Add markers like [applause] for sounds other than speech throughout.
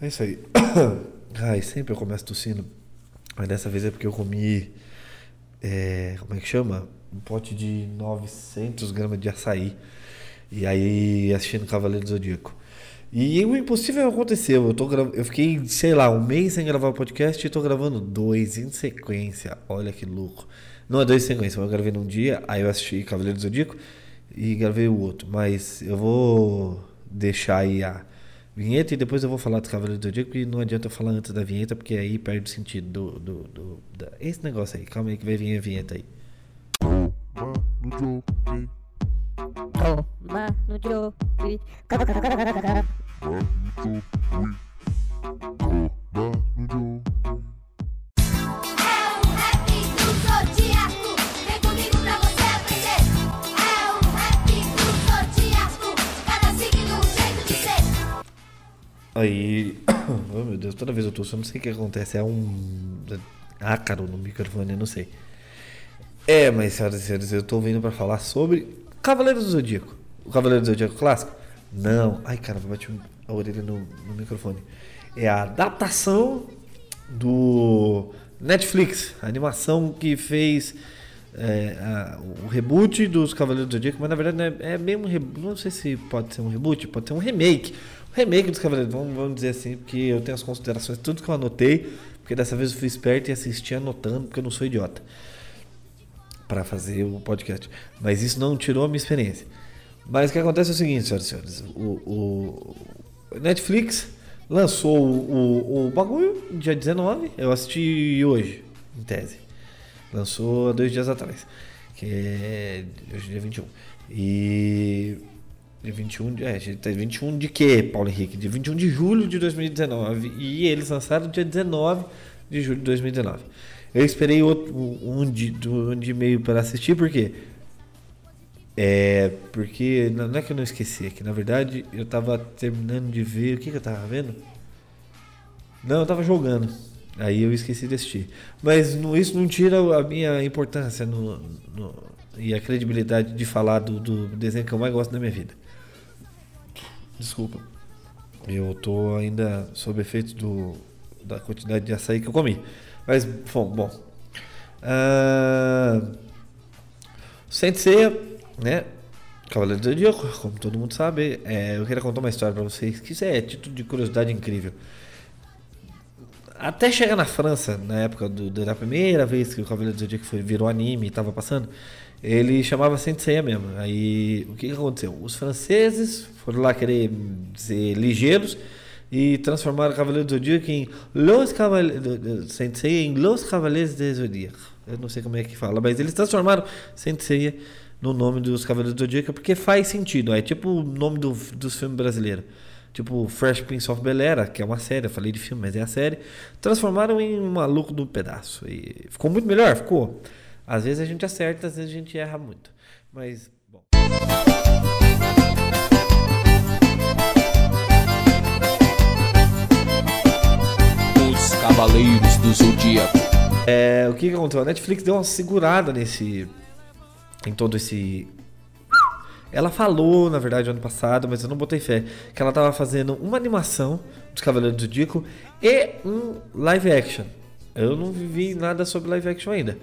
É isso aí. [coughs] Ai, sempre eu começo tossindo. Mas dessa vez é porque eu comi. É, como é que chama? Um pote de 900 gramas de açaí. E aí assistindo Cavaleiro do Zodíaco. E o impossível aconteceu. Eu, tô eu fiquei, sei lá, um mês sem gravar o podcast e tô gravando dois em sequência. Olha que louco. Não é dois em sequência, eu gravei num dia, aí eu assisti Cavaleiro do Zodíaco e gravei o outro. Mas eu vou deixar aí a vinheta e depois eu vou falar do Cavaleiro do Zodíaco e não adianta eu falar antes da vinheta porque aí perde o sentido do, do, do esse negócio aí. Calma aí que vai vir a vinheta aí. Aí. [coughs] Oh meu Deus, toda vez eu tosso, eu não sei o que acontece. É um ácaro no microfone, eu não sei. É, mas senhoras e senhores, eu tô vindo pra falar sobre Cavaleiro do Zodíaco. O Cavaleiro do Zodíaco clássico? Não. Ai, caramba, bati a orelha no, no microfone. É a adaptação do Netflix, a animação que fez é, a- o reboot dos Cavaleiros do Zodíaco, mas na verdade é, é mesmo não sei se pode ser um reboot, pode ser um remake. Remake dos Cavaleiros, vamos, vamos dizer assim, porque eu tenho as considerações, tudo que eu anotei, porque dessa vez eu fui esperto e assisti anotando, porque eu não sou idiota para fazer o podcast. Mas isso não tirou a minha experiência. Mas o que acontece é o seguinte, senhoras e senhores. O, o- o Netflix lançou o, o bagulho dia 19. Eu assisti hoje, em tese. Lançou há dois dias atrás. Que é hoje é dia 21. E. Dia 21 de. É, dia 21 de quê, Paulo Henrique? Dia 21 de julho de 2019. E eles lançaram dia 19 de julho de 2019. Eu esperei outro, um, dia, um dia e meio para assistir, por quê? É. Porque. Não é que eu não esqueci, é que na verdade eu tava terminando de ver. O que, que eu tava vendo? Não, eu tava jogando. Aí eu esqueci de assistir. Mas isso não tira a minha importância no, no- e a credibilidade de falar do, do desenho que eu mais gosto da minha vida. Desculpa. Eu tô ainda sob efeito do, da quantidade de açaí que eu comi. Mas, bom, bom. Ah, Sensei, né? Cavaleiro do Zodíaco, como todo mundo sabe, é, eu queria contar uma história pra vocês, que isso é título de curiosidade incrível. Até chegar na França, na época do, da primeira vez que o Cavaleiro do Zodíaco foi, virou anime e tava passando, ele chamava Sensei mesmo. Aí, o que, que aconteceu? Os franceses foram lá querer ser ligeiros e transformaram o Cavaleiro do Zodíaco em Los Cavaleiros... Sensei em Los Cavaleiros do Zodíaco. Eu não sei como é que fala, mas eles transformaram Sensei no nome dos Cavaleiros do Zodíaco porque faz sentido. É tipo o nome do, dos filmes brasileiros. Tipo Fresh Prince of Bel-Air, que é uma série, eu falei de filme, mas é a série. Transformaram em maluco do pedaço. E ficou muito melhor? Ficou. Às vezes a gente acerta, às vezes a gente erra muito. Mas, bom. Os Cavaleiros do Zodíaco. É, o que, que aconteceu? A Netflix deu uma segurada nesse. em todo esse. Ela falou, na verdade, ano passado, mas eu não botei fé, que ela tava fazendo uma animação dos Cavaleiros do Zodíaco e um live action. Eu não vi nada sobre live action ainda.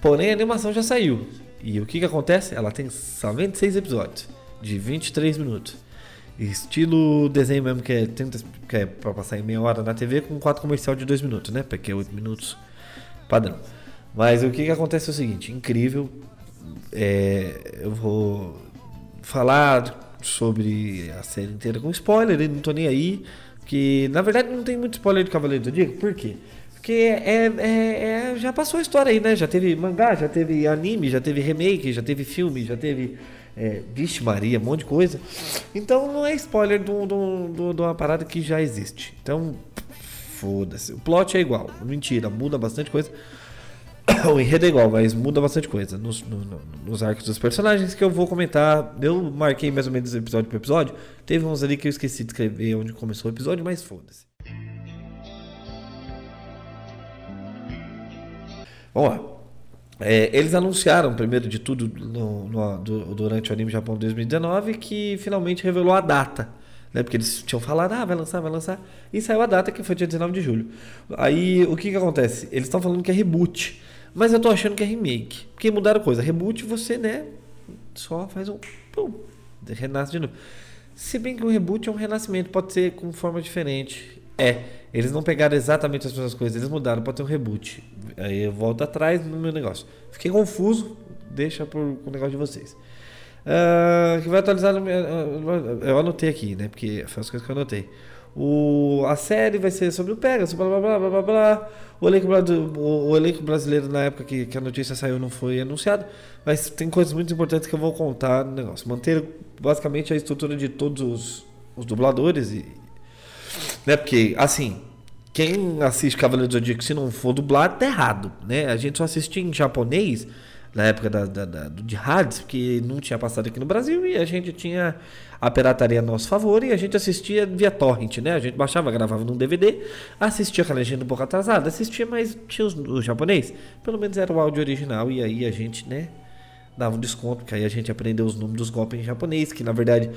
Porém, a animação já saiu. E o que, que acontece? Ela tem só 26 episódios, de 23 minutos. Estilo desenho mesmo, que é, 30, que é pra passar em meia hora na TV, com quatro comercial de 2 minutos, né? Porque é 8 minutos padrão. Mas o que, que acontece é o seguinte, incrível. É, eu vou falar sobre a série inteira com spoiler, não tô nem aí. Que na verdade não tem muito spoiler de Cavaleiro do Zodíaco, por quê? Porque é, é- é- já passou a história aí, né? Já teve mangá, já teve anime, já teve remake, já teve filme, já teve. É, Vixe Maria, um monte de coisa. Então não é spoiler de de um- um- uma parada que já existe. Então, foda-se. O plot é igual. Mentira, muda bastante coisa. [coughs] o enredo é igual, mas muda bastante coisa nos, no- no- nos arcos dos personagens que eu vou comentar. Eu marquei mais ou menos episódio por episódio. Teve uns ali que eu esqueci de escrever onde começou o episódio, mas foda-se. Lá. É, eles anunciaram, primeiro de tudo, no- no- du- durante o Anime Japão 2019, que finalmente revelou a data né? Porque eles tinham falado, ah, vai lançar, vai lançar. E saiu a data que foi dia 19 de julho. Aí o que que acontece? Eles estão falando que é reboot, mas eu tô achando que é remake. Porque mudaram coisa. Reboot você, né, só faz um. Pum, renasce de novo. Se bem que o reboot é um renascimento, pode ser com forma diferente. É, eles não pegaram exatamente as mesmas coisas, eles mudaram, pode ter um reboot. Aí eu volto atrás no meu negócio. Fiquei confuso, deixa por, com o negócio de vocês. Ah, que vai atualizar. no ah, Eu anotei aqui, né? Porque foi as coisas que eu anotei. O, a série vai ser sobre o Pegasus, blá blá blá blá blá blá. O elenco, o, o elenco brasileiro na época que, que a notícia saiu não foi anunciado, mas tem coisas muito importantes que eu vou contar no negócio. Manter basicamente a estrutura de todos os, os dubladores e. Né? Porque, assim, quem assiste Cavaleiro do Zodíaco, se não for dublado, tá errado, né? A gente só assistia em japonês na época da, da, da- de rádios, porque não tinha passado aqui no Brasil e a gente tinha a pirataria a nosso favor e a gente assistia via torrent, né? A gente baixava, gravava num DVD, assistia com a legenda um pouco atrasada, assistia, mas tinha os, o japonês, pelo menos era o áudio original e aí a gente, né, dava um desconto, porque aí a gente aprendeu os nomes dos golpes em japonês, que na verdade,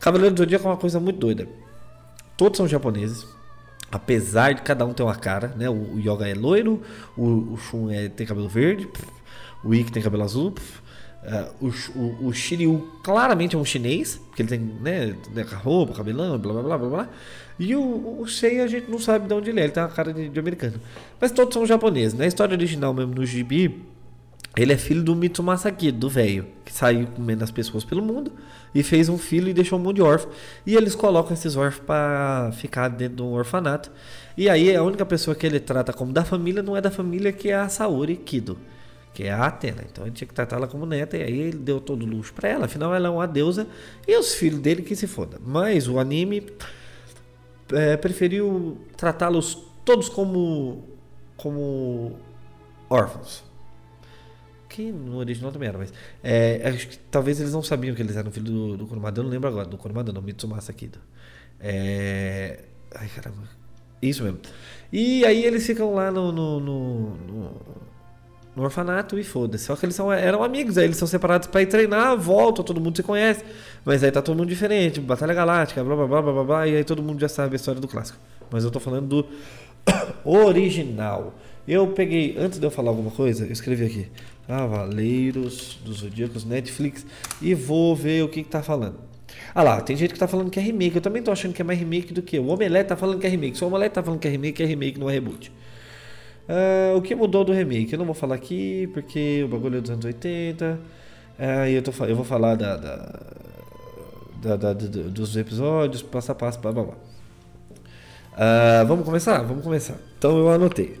Cavaleiro do Zodíaco é uma coisa muito doida. Todos são japoneses. Apesar de cada um ter uma cara, né? O, o Yoga é loiro, o, o Shun é, tem cabelo verde, o Ikki tem cabelo azul, ah, o, o, o Shiryu claramente é um chinês, porque ele tem, né, né, roupa, cabelão, blá blá blá blá blá. E o, o Seiya a gente não sabe de onde ele é, ele tem uma cara de, de americano. Mas todos são japoneses. Na história original mesmo, no gibi, ele é filho do Mitsumasa Kido, do velho, que saiu comendo as pessoas pelo mundo e fez um filho e deixou um monte de órfão. E eles colocam esses órfãos pra ficar dentro de um orfanato. E aí a única pessoa que ele trata como da família não é da família, que é a Saori Kido, que é a Atena. Então ele tinha que tratá-la como neta e aí ele deu todo o luxo pra ela. Afinal, ela é uma deusa e os filhos dele que se foda. Mas o anime é, preferiu tratá-los todos como como órfãos. Que no original também era, mas. É, acho que talvez eles não sabiam que eles eram filho do, do Kurumada. Eu não lembro agora, do Kurumada não, Mitsumasa Kido. É. Ai caramba. Isso mesmo. E aí eles ficam lá no. no, no, no- no orfanato e foda-se. Só que eles são, eram amigos, aí eles são separados pra ir treinar, voltam, todo mundo se conhece. Mas aí tá todo mundo diferente, Batalha Galáctica, blá blá blá blá blá, blá e aí todo mundo já sabe a história do clássico. Mas eu tô falando do [coughs] original. Eu peguei, antes de eu falar alguma coisa, eu escrevi aqui: Cavaleiros dos Zodíacos Netflix e vou ver o que, que tá falando. Ah lá, tem gente que tá falando que é remake. Eu também tô achando que é mais remake do que. O Omelete tá falando que é remake. Se o Omelete tá falando que é remake, é remake, não é reboot. Ah, o que mudou do remake? Eu não vou falar aqui porque o bagulho é dos anos 80. Ah, e eu, tô, eu vou falar da, da- da- da- do- dos episódios, passo a passo, blá blá blá. Ah, vamos começar? Vamos começar. Então eu anotei.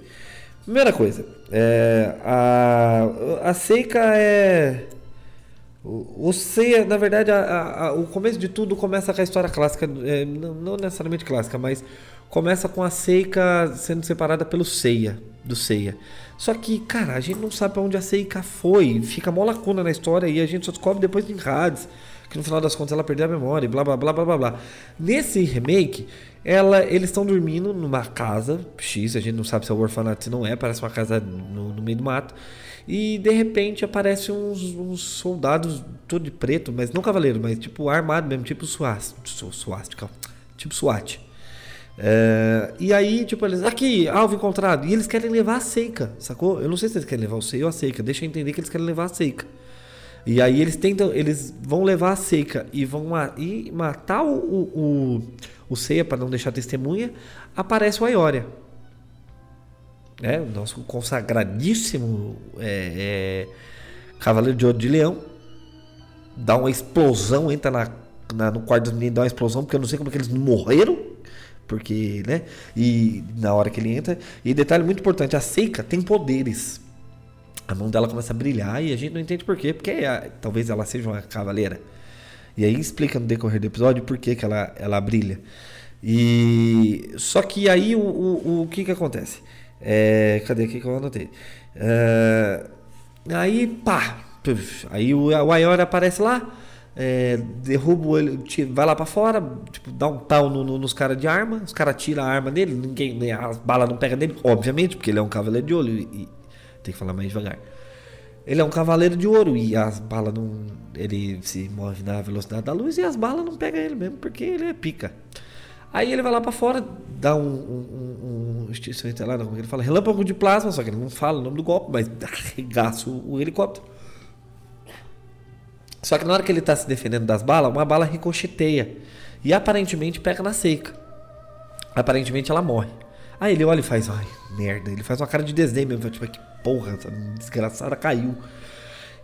Primeira coisa, é, a, a Seika é. O, o na verdade, a- a- a- o começo de tudo começa com a história clássica, é, não, não necessariamente clássica, mas começa com a Seika sendo separada pelo Seiya, do Seiya. Só que, cara, a gente não sabe pra onde a Seika foi, fica mó lacuna na história e a gente só descobre depois em Hades, que no final das contas ela perdeu a memória e blá blá blá blá blá blá. Nesse remake, ela, eles estão dormindo numa casa X, a gente não sabe se é um orfanato, se não é, parece uma casa no, no meio do mato. E de repente aparecem uns, uns soldados todo de preto, mas não cavaleiro, mas tipo armado mesmo, tipo suástica, tipo SWAT. É, e aí, tipo, eles. Aqui, alvo encontrado. E eles querem levar a seika, sacou? Eu não sei se eles querem levar o seio ou a seika. Deixa eu entender que eles querem levar a seika. E aí eles tentam. Eles vão levar a seika e vão e matar o, o, o, o Seiya pra não deixar testemunha. Aparece o Aioria. É, o nosso consagradíssimo é, é, Cavaleiro de Ouro de Leão. Dá uma explosão, entra na, na- no quarto dos meninos, dá uma explosão, porque eu não sei como é que eles morreram. Porque, né? E na hora que ele entra. E detalhe muito importante: a Seika tem poderes. A mão dela começa a brilhar e a gente não entende por quê. Porque ah, talvez ela seja uma cavaleira. E aí explica no decorrer do episódio por que, que ela, ela brilha. E só que aí o, o, o que que acontece? É, cadê aqui que eu anotei? É, aí pá, puf, aí o, o aparece lá, é, derruba ele, vai lá pra fora, tipo, dá um tal no- no- nos caras de arma, os caras tiram a arma dele, ninguém, as balas não pegam nele, obviamente, porque ele é um cavaleiro de olho e, e tem que falar mais devagar. Ele é um cavaleiro de ouro e as balas não. Ele se move na velocidade da luz e as balas não pegam ele mesmo, porque ele é pica. Aí ele vai lá pra fora, dá um. um, um, um lá, que ele fala? Relâmpago de plasma, só que ele não fala o nome do golpe, mas arregaça o, o helicóptero. Só que na hora que ele tá se defendendo das balas, uma bala ricocheteia. E aparentemente pega na seca. Aparentemente ela morre. Aí ele olha e faz, ai, merda. Ele faz uma cara de desdém mesmo. Tipo, que porra, essa desgraçada caiu.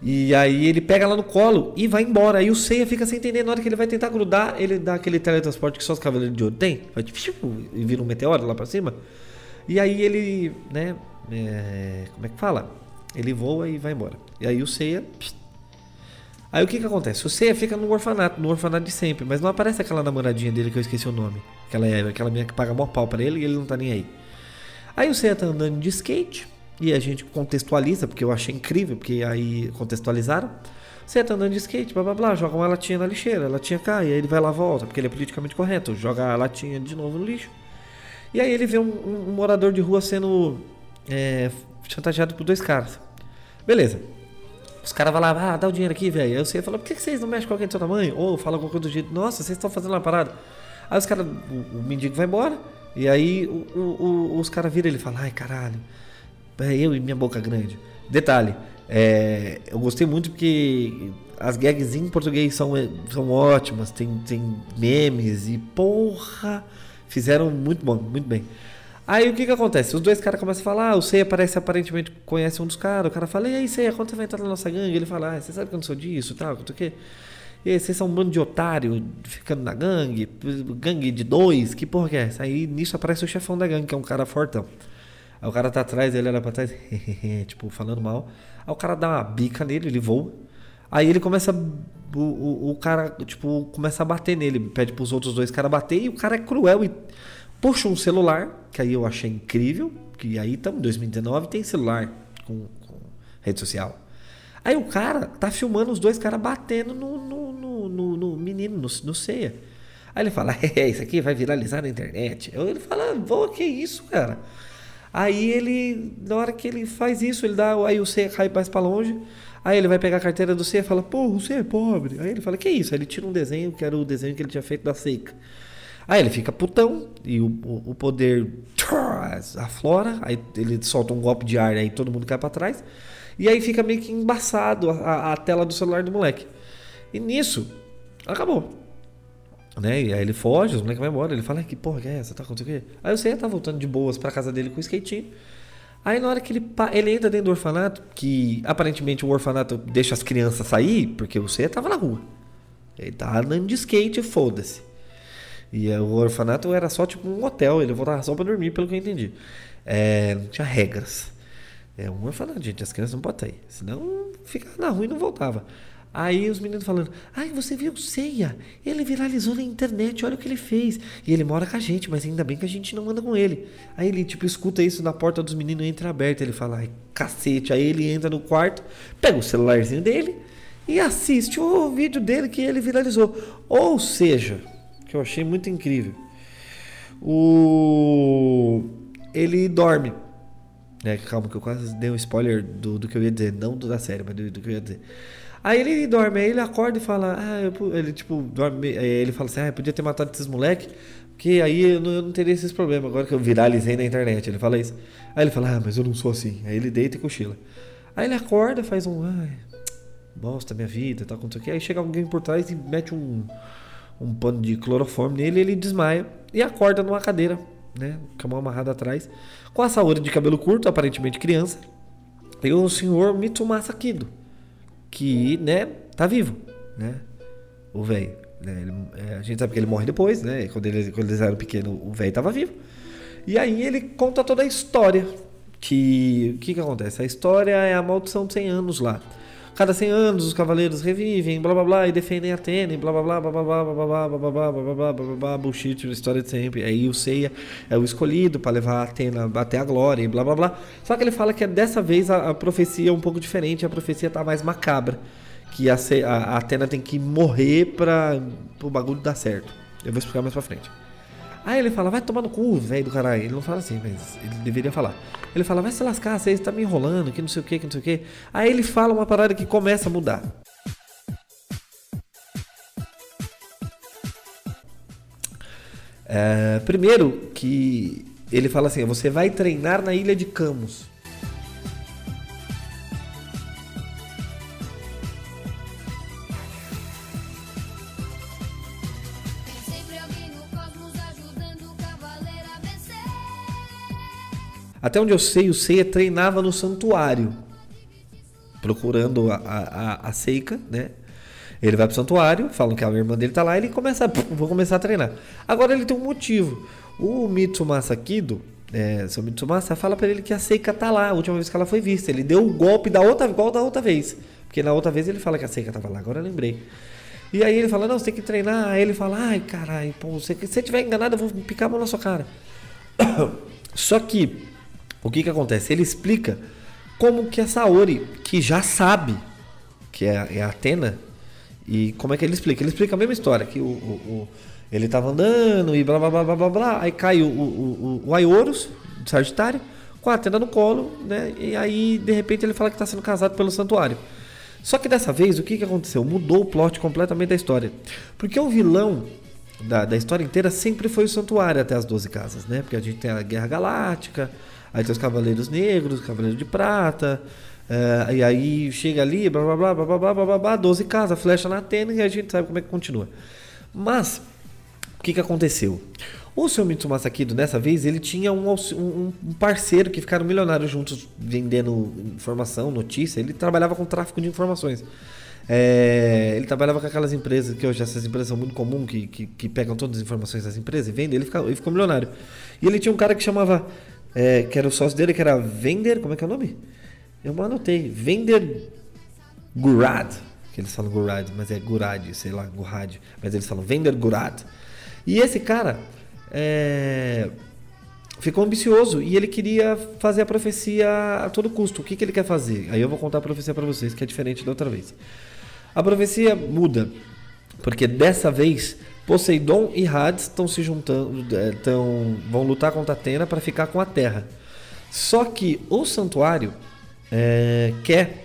E aí ele pega ela no colo e vai embora. Aí o Seiya fica sem entender. Na hora que ele vai tentar grudar, ele dá aquele teletransporte que só os cavaleiros de ouro tem. Vai, tipo, e vira um meteoro lá pra cima. E aí ele, né, é, como é que fala? Ele voa e vai embora. E aí o Seiya... pss, Aí o que que acontece? O Seiya fica no orfanato, no orfanato de sempre, mas não aparece aquela namoradinha dele que eu esqueci o nome. Aquela, aquela menina que paga mó pau pra ele e ele não tá nem aí. Aí o Seiya tá andando de skate e a gente contextualiza, porque eu achei incrível, porque aí contextualizaram. Seiya tá andando de skate, blá blá blá, joga uma latinha na lixeira, a latinha cai, aí ele vai lá volta, porque ele é politicamente correto, joga a latinha de novo no lixo. E aí ele vê um, um- um morador de rua sendo é, chantageado por dois caras. Beleza. Os caras vão lá, ah, dá o dinheiro aqui, velho. Aí você fala, por que vocês não mexem com alguém do seu tamanho? Ou fala alguma coisa do jeito, nossa, vocês estão fazendo uma parada. Aí os caras, o, o mendigo vai embora, e aí o- o- os caras viram ele e falam, ai caralho, é eu e minha boca grande. Detalhe, é, eu gostei muito porque as gags em português são, são ótimas, tem, tem memes e porra, fizeram muito bom, muito bem. Aí o que que acontece? Os dois caras começam a falar, ah, o Seiya parece aparentemente conhece um dos caras, o cara fala, e aí Seiya, quando você vai entrar na nossa gangue? Ele fala, ah, você sabe que eu não sou disso e tal, não sei o quê. E aí, vocês são um bando de otário ficando na gangue, gangue de dois, que porra que é essa? Aí nisso aparece o chefão da gangue, que é um cara fortão. Aí o cara tá atrás, ele olha pra trás, [laughs] tipo, falando mal. Aí o cara dá uma bica nele, ele voa. Aí ele começa. O, o, o cara, tipo, começa a bater nele. Pede pros outros dois caras bater e o cara é cruel e puxa um celular, que aí eu achei incrível. Que aí estamos em 2019 tem celular com, com rede social. Aí o cara tá filmando os dois caras batendo no, no, no, no- no menino, no, no ceia. Aí ele fala, [laughs] é, isso aqui vai viralizar na internet. Ele fala, pô, que isso, cara? Aí ele, na hora que ele faz isso, ele dá, aí o C cai mais pra longe. Aí ele vai pegar a carteira do C e fala, pô, você é pobre. Aí ele fala, que isso? Aí ele tira um desenho, que era o desenho que ele tinha feito da seca. Aí ele fica putão e o, o, o poder aflora, aí ele solta um golpe de ar, aí todo mundo cai pra trás. E aí fica meio que embaçado a, a- tela do celular do moleque. E nisso, acabou. Né? E aí ele foge, os moleques vão embora. Ele fala, "Ai, que porra que é essa? Tá acontecendo o quê? Aí o Seiya tá voltando de boas pra casa dele com o skatinho. Aí na hora que ele, ele entra dentro do orfanato, que aparentemente o orfanato deixa as crianças sair, porque o Seiya tava na rua. Ele tava andando de skate, foda-se. E o orfanato era só tipo um hotel, ele voltava só pra dormir, pelo que eu entendi. É, não tinha regras. É um orfanato, gente, as crianças não podem sair. Senão ficava na rua e não voltava. Aí os meninos falando, ai, você viu Ceia? Ele viralizou na internet, olha o que ele fez. E ele mora com a gente, mas ainda bem que a gente não anda com ele. Aí ele, tipo, escuta isso na porta dos meninos entra aberta. Ele fala, ai, cacete. Aí ele entra no quarto, pega o celularzinho dele e assiste o vídeo dele que ele viralizou. Ou seja, que eu achei muito incrível. O ele dorme. Né? Calma que eu quase dei um spoiler do, do que eu ia dizer, não do da série, mas do, do que eu ia dizer. Aí ele dorme, aí ele acorda e fala, ah, eu ele tipo, dorme, ele fala assim, ah, eu podia ter matado esses moleques, porque aí eu não, eu não teria esses problemas, agora que eu viralizei na internet, ele fala isso. Aí ele fala, ah, mas eu não sou assim. Aí ele deita e cochila. Aí ele acorda, faz um, ai, bosta minha vida, com isso aqui. Aí chega alguém por trás e mete um, um pano de cloroforme nele, ele desmaia e acorda numa cadeira, né, com a mão amarrada atrás, com a saúde de cabelo curto, aparentemente criança, e o senhor Mitsumasa Kido, que, né, tá vivo, né, o velho. Né, ele- é, a gente sabe que ele morre depois, né, quando, ele, quando eles eram pequenos, o velho tava vivo. E aí ele conta toda a história, que o que que acontece? A história é a maldição de 100 anos lá. Cada 100 anos os cavaleiros revivem, blá blá blá, e defendem Atena, e blá blá blá, blá blá blá, blá blá blá, blá blá blá, blá blá blá, bullshit, história de sempre. Aí o Seiya é o escolhido para levar Atena até a glória, e blá blá blá. Só que ele fala que dessa vez a, profecia é um pouco diferente, a profecia tá mais macabra. Que a Atena tem que morrer para o bagulho dar certo. Eu vou explicar mais pra frente. Aí ele fala, vai tomar no cu, velho do caralho. Ele não fala assim, mas ele deveria falar. Ele fala, vai se lascar, você tá me enrolando, que não sei o que, que não sei o que. Aí ele fala uma parada que começa a mudar. É, primeiro que ele fala assim, você vai treinar na ilha de Camus. Até onde eu sei, o Seiya treinava no santuário. Procurando a, a, a, a Seika, né? Ele vai pro santuário, falam que a irmã dele tá lá, ele começa, "Pum, vou começar a treinar. Agora ele tem um motivo. O Mitsumasa Kido, é, seu Mitsumasa, fala pra ele que a Seika tá lá, a última vez que ela foi vista. Ele deu o golpe da outra, igual da outra vez. Porque na outra vez ele fala que a Seika tava lá, agora eu lembrei. E aí ele fala, não, você tem que treinar. Aí ele fala, ai caralho, pô, se você tiver enganado, eu vou picar a mão na sua cara. [coughs] Só que, o que que acontece? Ele explica como que a Saori, que já sabe que é, é a Atena, e como é que ele explica? Ele explica a mesma história, que o, o- o- ele tava andando e blá blá blá blá blá blá, aí cai o, o, o, o do Sagitário, com a Atena no colo, né? E aí, de repente, ele fala que tá sendo casado pelo santuário. Só que dessa vez, o que, que aconteceu? Mudou o plot completamente da história. Porque o vilão da, da história inteira sempre foi o santuário até as 12 casas, né? Porque a gente tem a Guerra Galáctica, Aí tem os Cavaleiros Negros, Cavaleiro de Prata. Uh, e aí chega ali, blá blá blá blá blá blá blá, blá 12 casas, flecha na tenda e a gente sabe como é que continua. Mas, o que, que aconteceu? O seu Mitsumasa Kido, dessa vez, ele tinha um, um, um, parceiro que ficaram milionários juntos vendendo informação, notícia. Ele trabalhava com tráfico de informações. É, ele trabalhava com aquelas empresas, que hoje essas empresas são muito comuns, que, que, que, pegam todas as informações das empresas e vendem. Ele, ele ficou milionário. E ele tinha um cara que chamava é, que era o sócio dele, que era Vender, como é que é o nome? Eu anotei, Vender Gurad, que eles falam Gurad, mas é Gurad, sei lá, Gurad, mas eles falam Vender Gurad. E esse cara é, ficou ambicioso e ele queria fazer a profecia a todo custo. O que, que ele quer fazer? Aí eu vou contar a profecia para vocês, que é diferente da outra vez. A profecia muda, porque dessa vez Poseidon e Hades estão se juntando, é, tão, vão lutar contra Atena para ficar com a Terra. Só que o santuário é, quer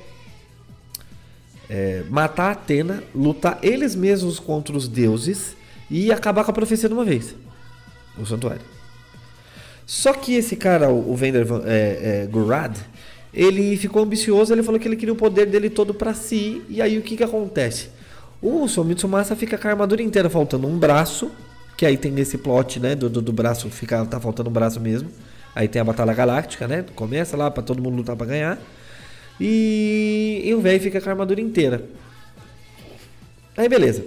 é, matar Atena, lutar eles mesmos contra os deuses e acabar com a profecia de uma vez. O santuário. Só que esse cara, o o Vender é, é, Gurad, ele ficou ambicioso, ele falou que ele queria o poder dele todo pra si, e aí o que que acontece? O Sou Mitsumasa fica com a armadura inteira, faltando um braço, que aí tem esse plot, né, do, do, do braço, fica, tá faltando um braço mesmo. Aí tem a Batalha Galáctica, né, começa lá pra todo mundo lutar pra ganhar. E, e o velho fica com a armadura inteira. Aí beleza.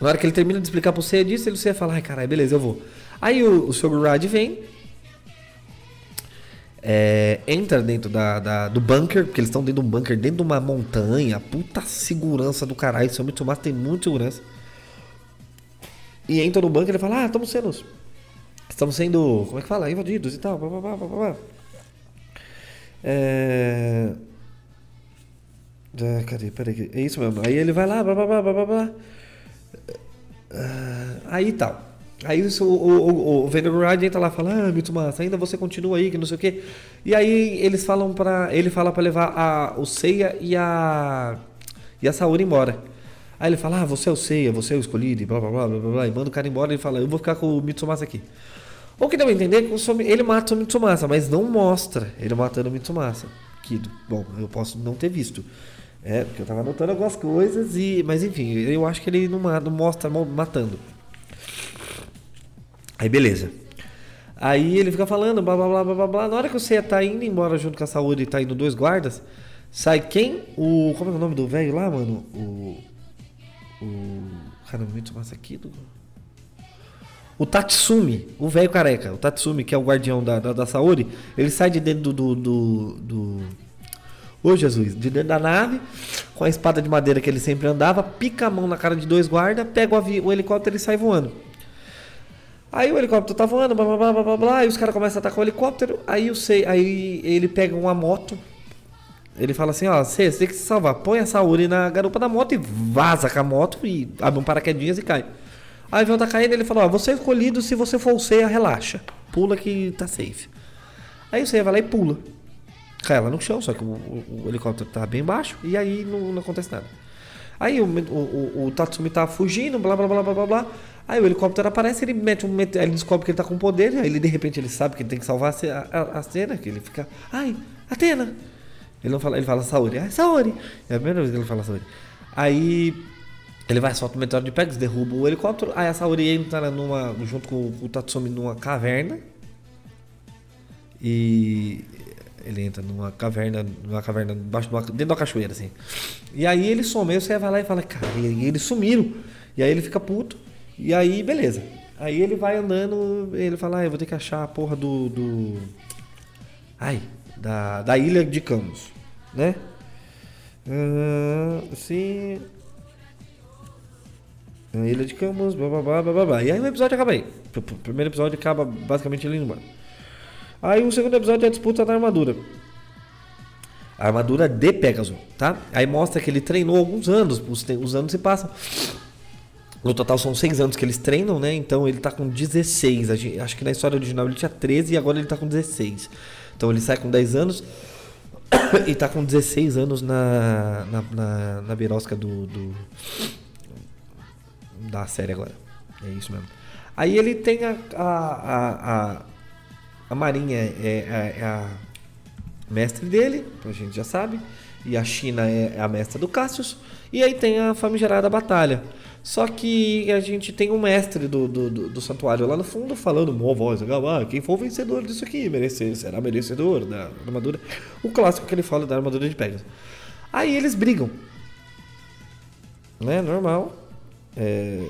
Na hora que ele termina de explicar pro Seiya disso, ele Seiya fala, ai caralho, beleza, eu vou. Aí o, o Sr. Rad vem, é, entra dentro da, da- do bunker, porque eles estão dentro de um bunker, dentro de uma montanha, puta segurança do caralho, seu Mitsumasa tem muita segurança. E entra no bunker e fala, ah, estamos sendo... Estamos sendo, como é que fala? Invadidos e tal, blá, blá, blá, blá, blá. É... Cadê? Peraí. É isso mesmo. Aí ele vai lá, blá blá blá blá blá. aí tal. Aí o, o, o, o entra lá e fala, ah, Mitsumasa, ainda você continua aí, que não sei o quê. E aí eles falam pra. Ele fala pra levar a, o Seiya e a. E a Saori embora. Aí ele fala, ah, você é o Seiya, você é o escolhido, e blá blá blá blá blá, e manda o cara embora e ele fala, eu vou ficar com o Mitsumasa aqui. O que deu a entender é que ele mata o Mitsumasa, mas não mostra ele matando o Mitsumasa. Que, bom, eu posso não ter visto. É, porque eu tava anotando algumas coisas e. Mas enfim, eu acho que ele não, não mostra mo- matando. Aí beleza. Aí ele fica falando, blá blá blá blá blá. Na hora que você tá indo embora junto com a saúde e tá indo dois guardas, sai quem? O. Como é o nome do velho lá, mano? O. O. Cara, muito massa aqui do. O Tatsumi, o velho careca, o Tatsumi, que é o guardião da, da, da Saori, ele sai de dentro do. do, do, Jesus, de dentro da nave, com a espada de madeira que ele sempre andava, pica a mão na cara de dois guardas, pega o, o helicóptero e sai voando. Aí o helicóptero tá voando, blá blá blá blá blá, blá aí os caras começam a atacar o helicóptero, aí eu sei, aí ele pega uma moto, ele fala assim, ó, você tem que se salvar, põe a Saori na garupa da moto e vaza com a moto e abre um paraquedinhas e cai. Aí o avião tá caindo ele fala, ó, você é escolhido se você for o Seiya, relaxa. Pula que tá safe. Aí o Seiya vai lá e pula. Cai lá no chão, só que o, o- o helicóptero tá bem baixo e aí não, não acontece nada. Aí o, o, o Tatsumi tá fugindo, blá blá blá blá blá blá. Aí o helicóptero aparece, ele mete um. Ele descobre que ele tá com poder, aí ele de repente ele sabe que ele tem que salvar a, a, a- cena, que ele fica. Ai, Atena! Ele não fala, ele fala Saori, ai, Saori! É a primeira vez que ele fala Saori. Aí ele vai, solta o meteoro de Pegasus, derruba o helicóptero, aí a Saori entra numa, junto com o Tatsumi numa caverna. E ele entra numa caverna, numa caverna embaixo de uma, dentro da cachoeira, assim. E aí ele some, aí você vai lá e fala, cara, e eles sumiram. E aí ele fica puto. E aí, beleza. Aí ele vai andando, ele fala, ah, eu vou ter que achar a porra do. do... Ai, da, da ilha de Camus, né? Ah, sim. Ilha de Camus, blá blá blá blá blá. E aí o episódio acaba aí. O pr- primeiro episódio acaba basicamente indo embora. Aí o segundo episódio é a disputa da armadura. A armadura de Pegasus, tá? Aí mostra que ele treinou alguns anos, os, os anos se passam. No total são seis anos que eles treinam, né? Então ele tá com 16. A gente- acho que na história original ele tinha 13 e agora ele tá com 16. Então ele sai com 10 anos [coughs] e tá com 16 anos na, na, na, na birosca do, do- da série agora. É isso mesmo. Aí ele tem a. A, a, a, a Marinha é, é- é a mestre dele, a gente já sabe. E a China é a mestra do Cassius. E aí tem a famigerada batalha. Só que a gente tem um mestre do, do, do, do santuário lá no fundo falando, mó voz, ah, quem for o vencedor disso aqui merecer, será merecedor da armadura. O clássico que ele fala da armadura de Pegasus. Aí eles brigam. Né, normal. É,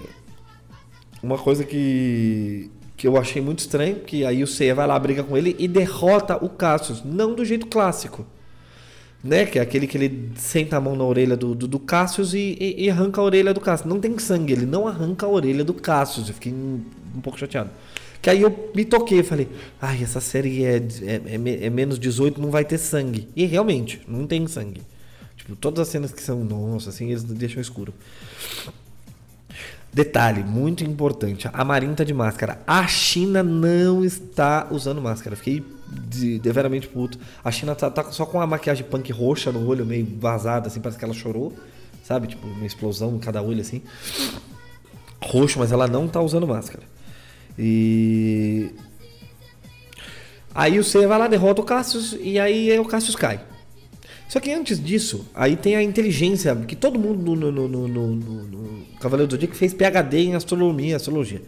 uma coisa que, que eu achei muito estranho, que aí o Seiya vai lá, briga com ele e derrota o Cassius, não do jeito clássico. Né? Que é aquele que ele senta a mão na orelha do, do, do Cassius e, e- e arranca a orelha do Cassius. Não tem sangue, ele não arranca a orelha do Cassius. Eu fiquei um, um pouco chateado. Que aí eu me toquei, falei, ai, essa série é, é, é é menos 18, não vai ter sangue. E realmente, não tem sangue. Tipo, todas as cenas que são, nossa, assim, eles deixam escuro. Detalhe muito importante: a Marinha tá de máscara. A China não está usando máscara. Fiquei de, deveramente puto. A China tá, tá só com a maquiagem punk roxa no olho, meio vazada, assim, parece que ela chorou. Sabe? Tipo, uma explosão em cada olho, assim. Roxo, mas ela não tá usando máscara. E. Aí o Seiya vai lá, derrota o Cassius, e aí o Cassius cai. Só que antes disso, aí tem a inteligência, que todo mundo no, no, no, no, no- no Cavaleiro do Zodíaco fez PHD em astronomia, astrologia.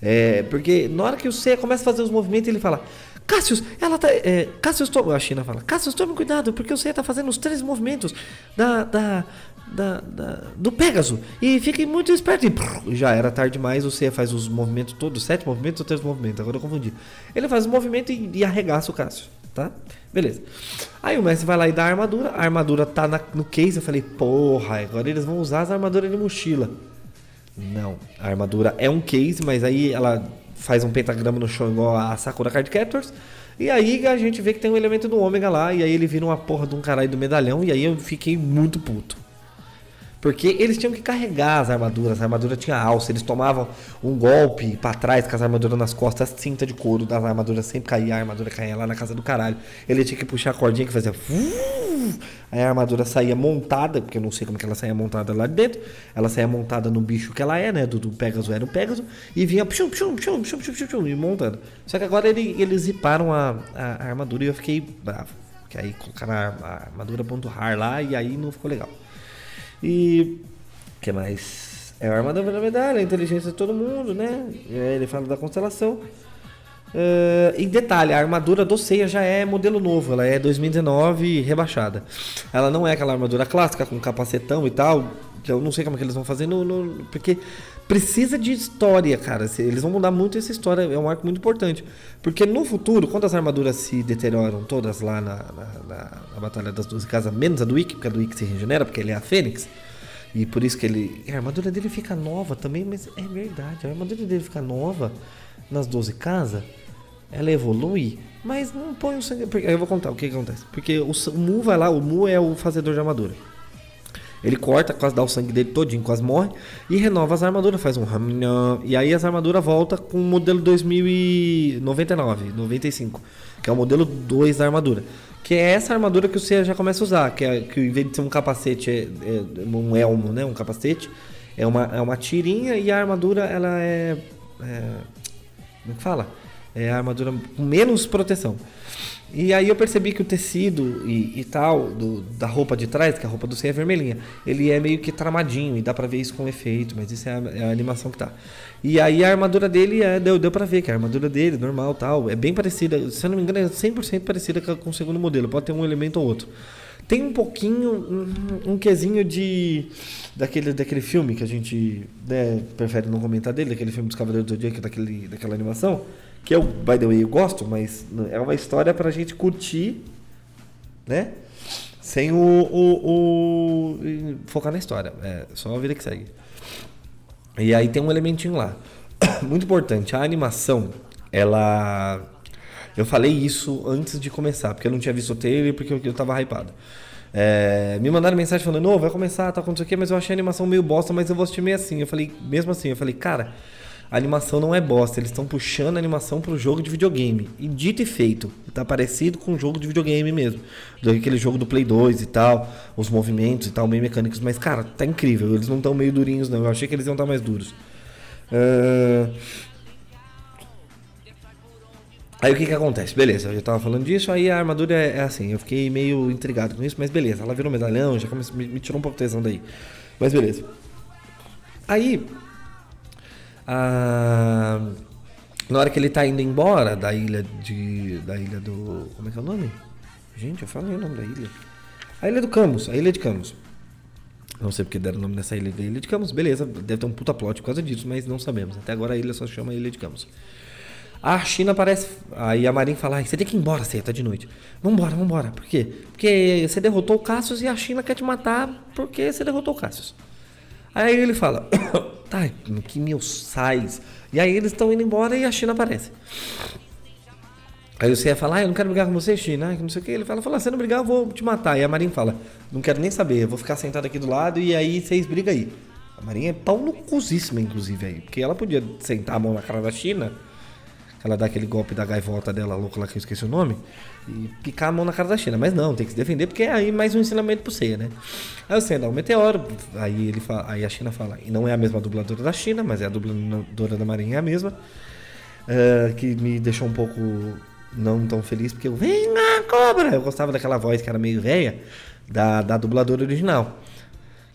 É, porque na hora que o Seiya começa a fazer os movimentos, ele fala: Cassius, ela tá. É, Cassius, to... a China fala: Cassius, tome cuidado, porque Seiya tá fazendo os três movimentos da, da, da, da- do Pégaso. E fiquem muito espertos. E prrr, já era tarde demais, o Seiya faz os movimentos todos, sete movimentos ou três movimentos, agora eu confundi. Ele faz o movimento e, e arregaça o Cassius, tá? Beleza. Aí o mestre vai lá e dá a armadura, a armadura tá na- no case, eu falei, porra, agora eles vão usar as armaduras de mochila. Não, a armadura é um case, mas aí ela faz um pentagrama no chão igual a Sakura Card Captors. E aí a gente vê que tem um elemento do ômega lá, e aí ele vira uma porra de um caralho do medalhão, e aí eu fiquei muito puto. Porque eles tinham que carregar as armaduras, a armadura tinha alça, eles tomavam um golpe pra trás com as armaduras nas costas, a cinta de couro das armaduras sempre caía, a armadura caía lá na casa do caralho. Ele tinha que puxar a cordinha que fazia. Aí a armadura saía montada, porque eu não sei como que ela saía montada lá de dentro. Ela saía montada no bicho que ela é, né? Do, do Pegasus era o Pegasus, e vinha pshum, pshum, pshum, pshum, pshum, pshum, pshum, e montando. Só que agora ele, eles ziparam a, a, a armadura e eu fiquei bravo. Porque aí colocaram a, a armadura ponto .rar lá e aí não ficou legal. E. O que mais? É a armadura da medalha, a inteligência de todo mundo, né? É, ele fala da constelação. É, em detalhe, a armadura do Seiya já é modelo novo, ela é 2019 rebaixada. Ela não é aquela armadura clássica com capacetão e tal. Eu não sei como é que eles vão fazer, no, no- porque precisa de história, cara. Eles vão mudar muito essa história, é um arco muito importante. Porque no futuro, quando as armaduras se deterioram todas lá na, na- na- na Batalha das 12 Casas, menos a do Ikki, porque a do Ikki se regenera, porque ele é a Fênix. E por isso que ele. A armadura dele fica nova também, mas é verdade. A armadura dele fica nova nas 12 casas. Ela evolui, mas não põe o sangue. Porque, eu vou contar o que, que acontece. Porque o, o Mu vai lá, o Mu é o fazedor de armadura. Ele corta, quase dá o sangue dele todinho, quase morre. E renova as armaduras, faz um ramnhã. E aí as armaduras volta com o modelo 2099, 95. Que é o modelo 2 da armadura. Que é essa armadura que você já começa a usar. Que, é, que em vez de ser um capacete, é, é um elmo, né? Um capacete. É uma, é uma tirinha e a armadura, ela é... é como é que fala? É a armadura com menos proteção. E aí eu percebi que o tecido e, e tal, do- da roupa de trás, que a roupa do C é vermelhinha, ele é meio que tramadinho e dá pra ver isso com efeito, mas isso é a, é a animação que tá. E aí a armadura dele é, deu, deu pra ver que a armadura dele, normal tal, é bem parecida, se eu não me engano, é 100% parecida com o segundo modelo, pode ter um elemento ou outro. Tem um pouquinho, um, um quesinho de. Daquele, daquele filme que a gente né, prefere não comentar dele, daquele filme dos Cavaleiros do Zodíaco, daquele, daquela animação, que eu, by the way, eu gosto, mas é uma história pra gente curtir, né? Sem o. o, o- focar na história. É só a vida que segue. E aí tem um elementinho lá. [coughs] Muito importante, a animação, ela. Eu falei isso antes de começar, porque eu não tinha visto o trailer porque eu, eu tava hypado. É, me mandaram mensagem falando, não, vai começar, tá acontecendo o quê, mas eu achei a animação meio bosta, mas eu vou assistir meio assim. Eu falei, mesmo assim, eu falei, cara, a animação não é bosta, eles estão puxando a animação pro jogo de videogame. E dito e feito, tá parecido com um jogo de videogame mesmo. Aquele jogo do Play 2 e tal, os movimentos e tal, meio mecânicos, mas cara, tá incrível, eles não estão meio durinhos não, eu achei que eles iam estar mais duros. Ah, Aí o que que acontece? Beleza, eu já tava falando disso, aí a armadura é, é assim, eu fiquei meio intrigado com isso, mas beleza, ela virou medalhão, já comece, me, me tirou um pouco de tesão daí. Mas beleza. Aí, a- na hora que ele tá indo embora da ilha de. da ilha do. como é que é o nome? Gente, eu falei o nome da ilha. A ilha do Camus, a ilha de Camus. Não sei porque deram o nome dessa ilha da ilha de Camus, beleza, deve ter um puta plot por causa disso, mas não sabemos. Até agora a ilha só se chama Ilha de Camus. A China parece. Aí a Marin fala: "Ai, você tem que ir embora, você tá de noite. Vambora, vambora. Por quê? Porque você derrotou o Cassius e a China quer te matar porque você derrotou o Cassius. Aí ele fala: [coughs] Tá, que mil sais. E aí eles estão indo embora e a China aparece. Aí você fala: Ah, eu não quero brigar com você, China. Não sei o que. Ele fala: fala, Se não brigar, eu vou te matar. E a Marin fala: Não quero nem saber, eu vou ficar sentado aqui do lado e aí vocês brigam aí. A Marin é pau no cuzíssima, inclusive, aí. Porque ela podia sentar a mão na cara da China ela dá aquele golpe da gaivota dela, louca lá que eu esqueci o nome, e picar a mão na cara da China. Mas não, tem que se defender, porque é aí mais um ensinamento pro Seiya, né? Aí o Seiya dá um meteoro, aí, ele fala, aí a China fala, e não é a mesma dubladora da China, mas é a dubladora da Marinha, é a mesma, ah, que me deixou um pouco não tão feliz, porque eu, vem lá, cobra! Eu gostava daquela voz que era meio velha, da, da dubladora original.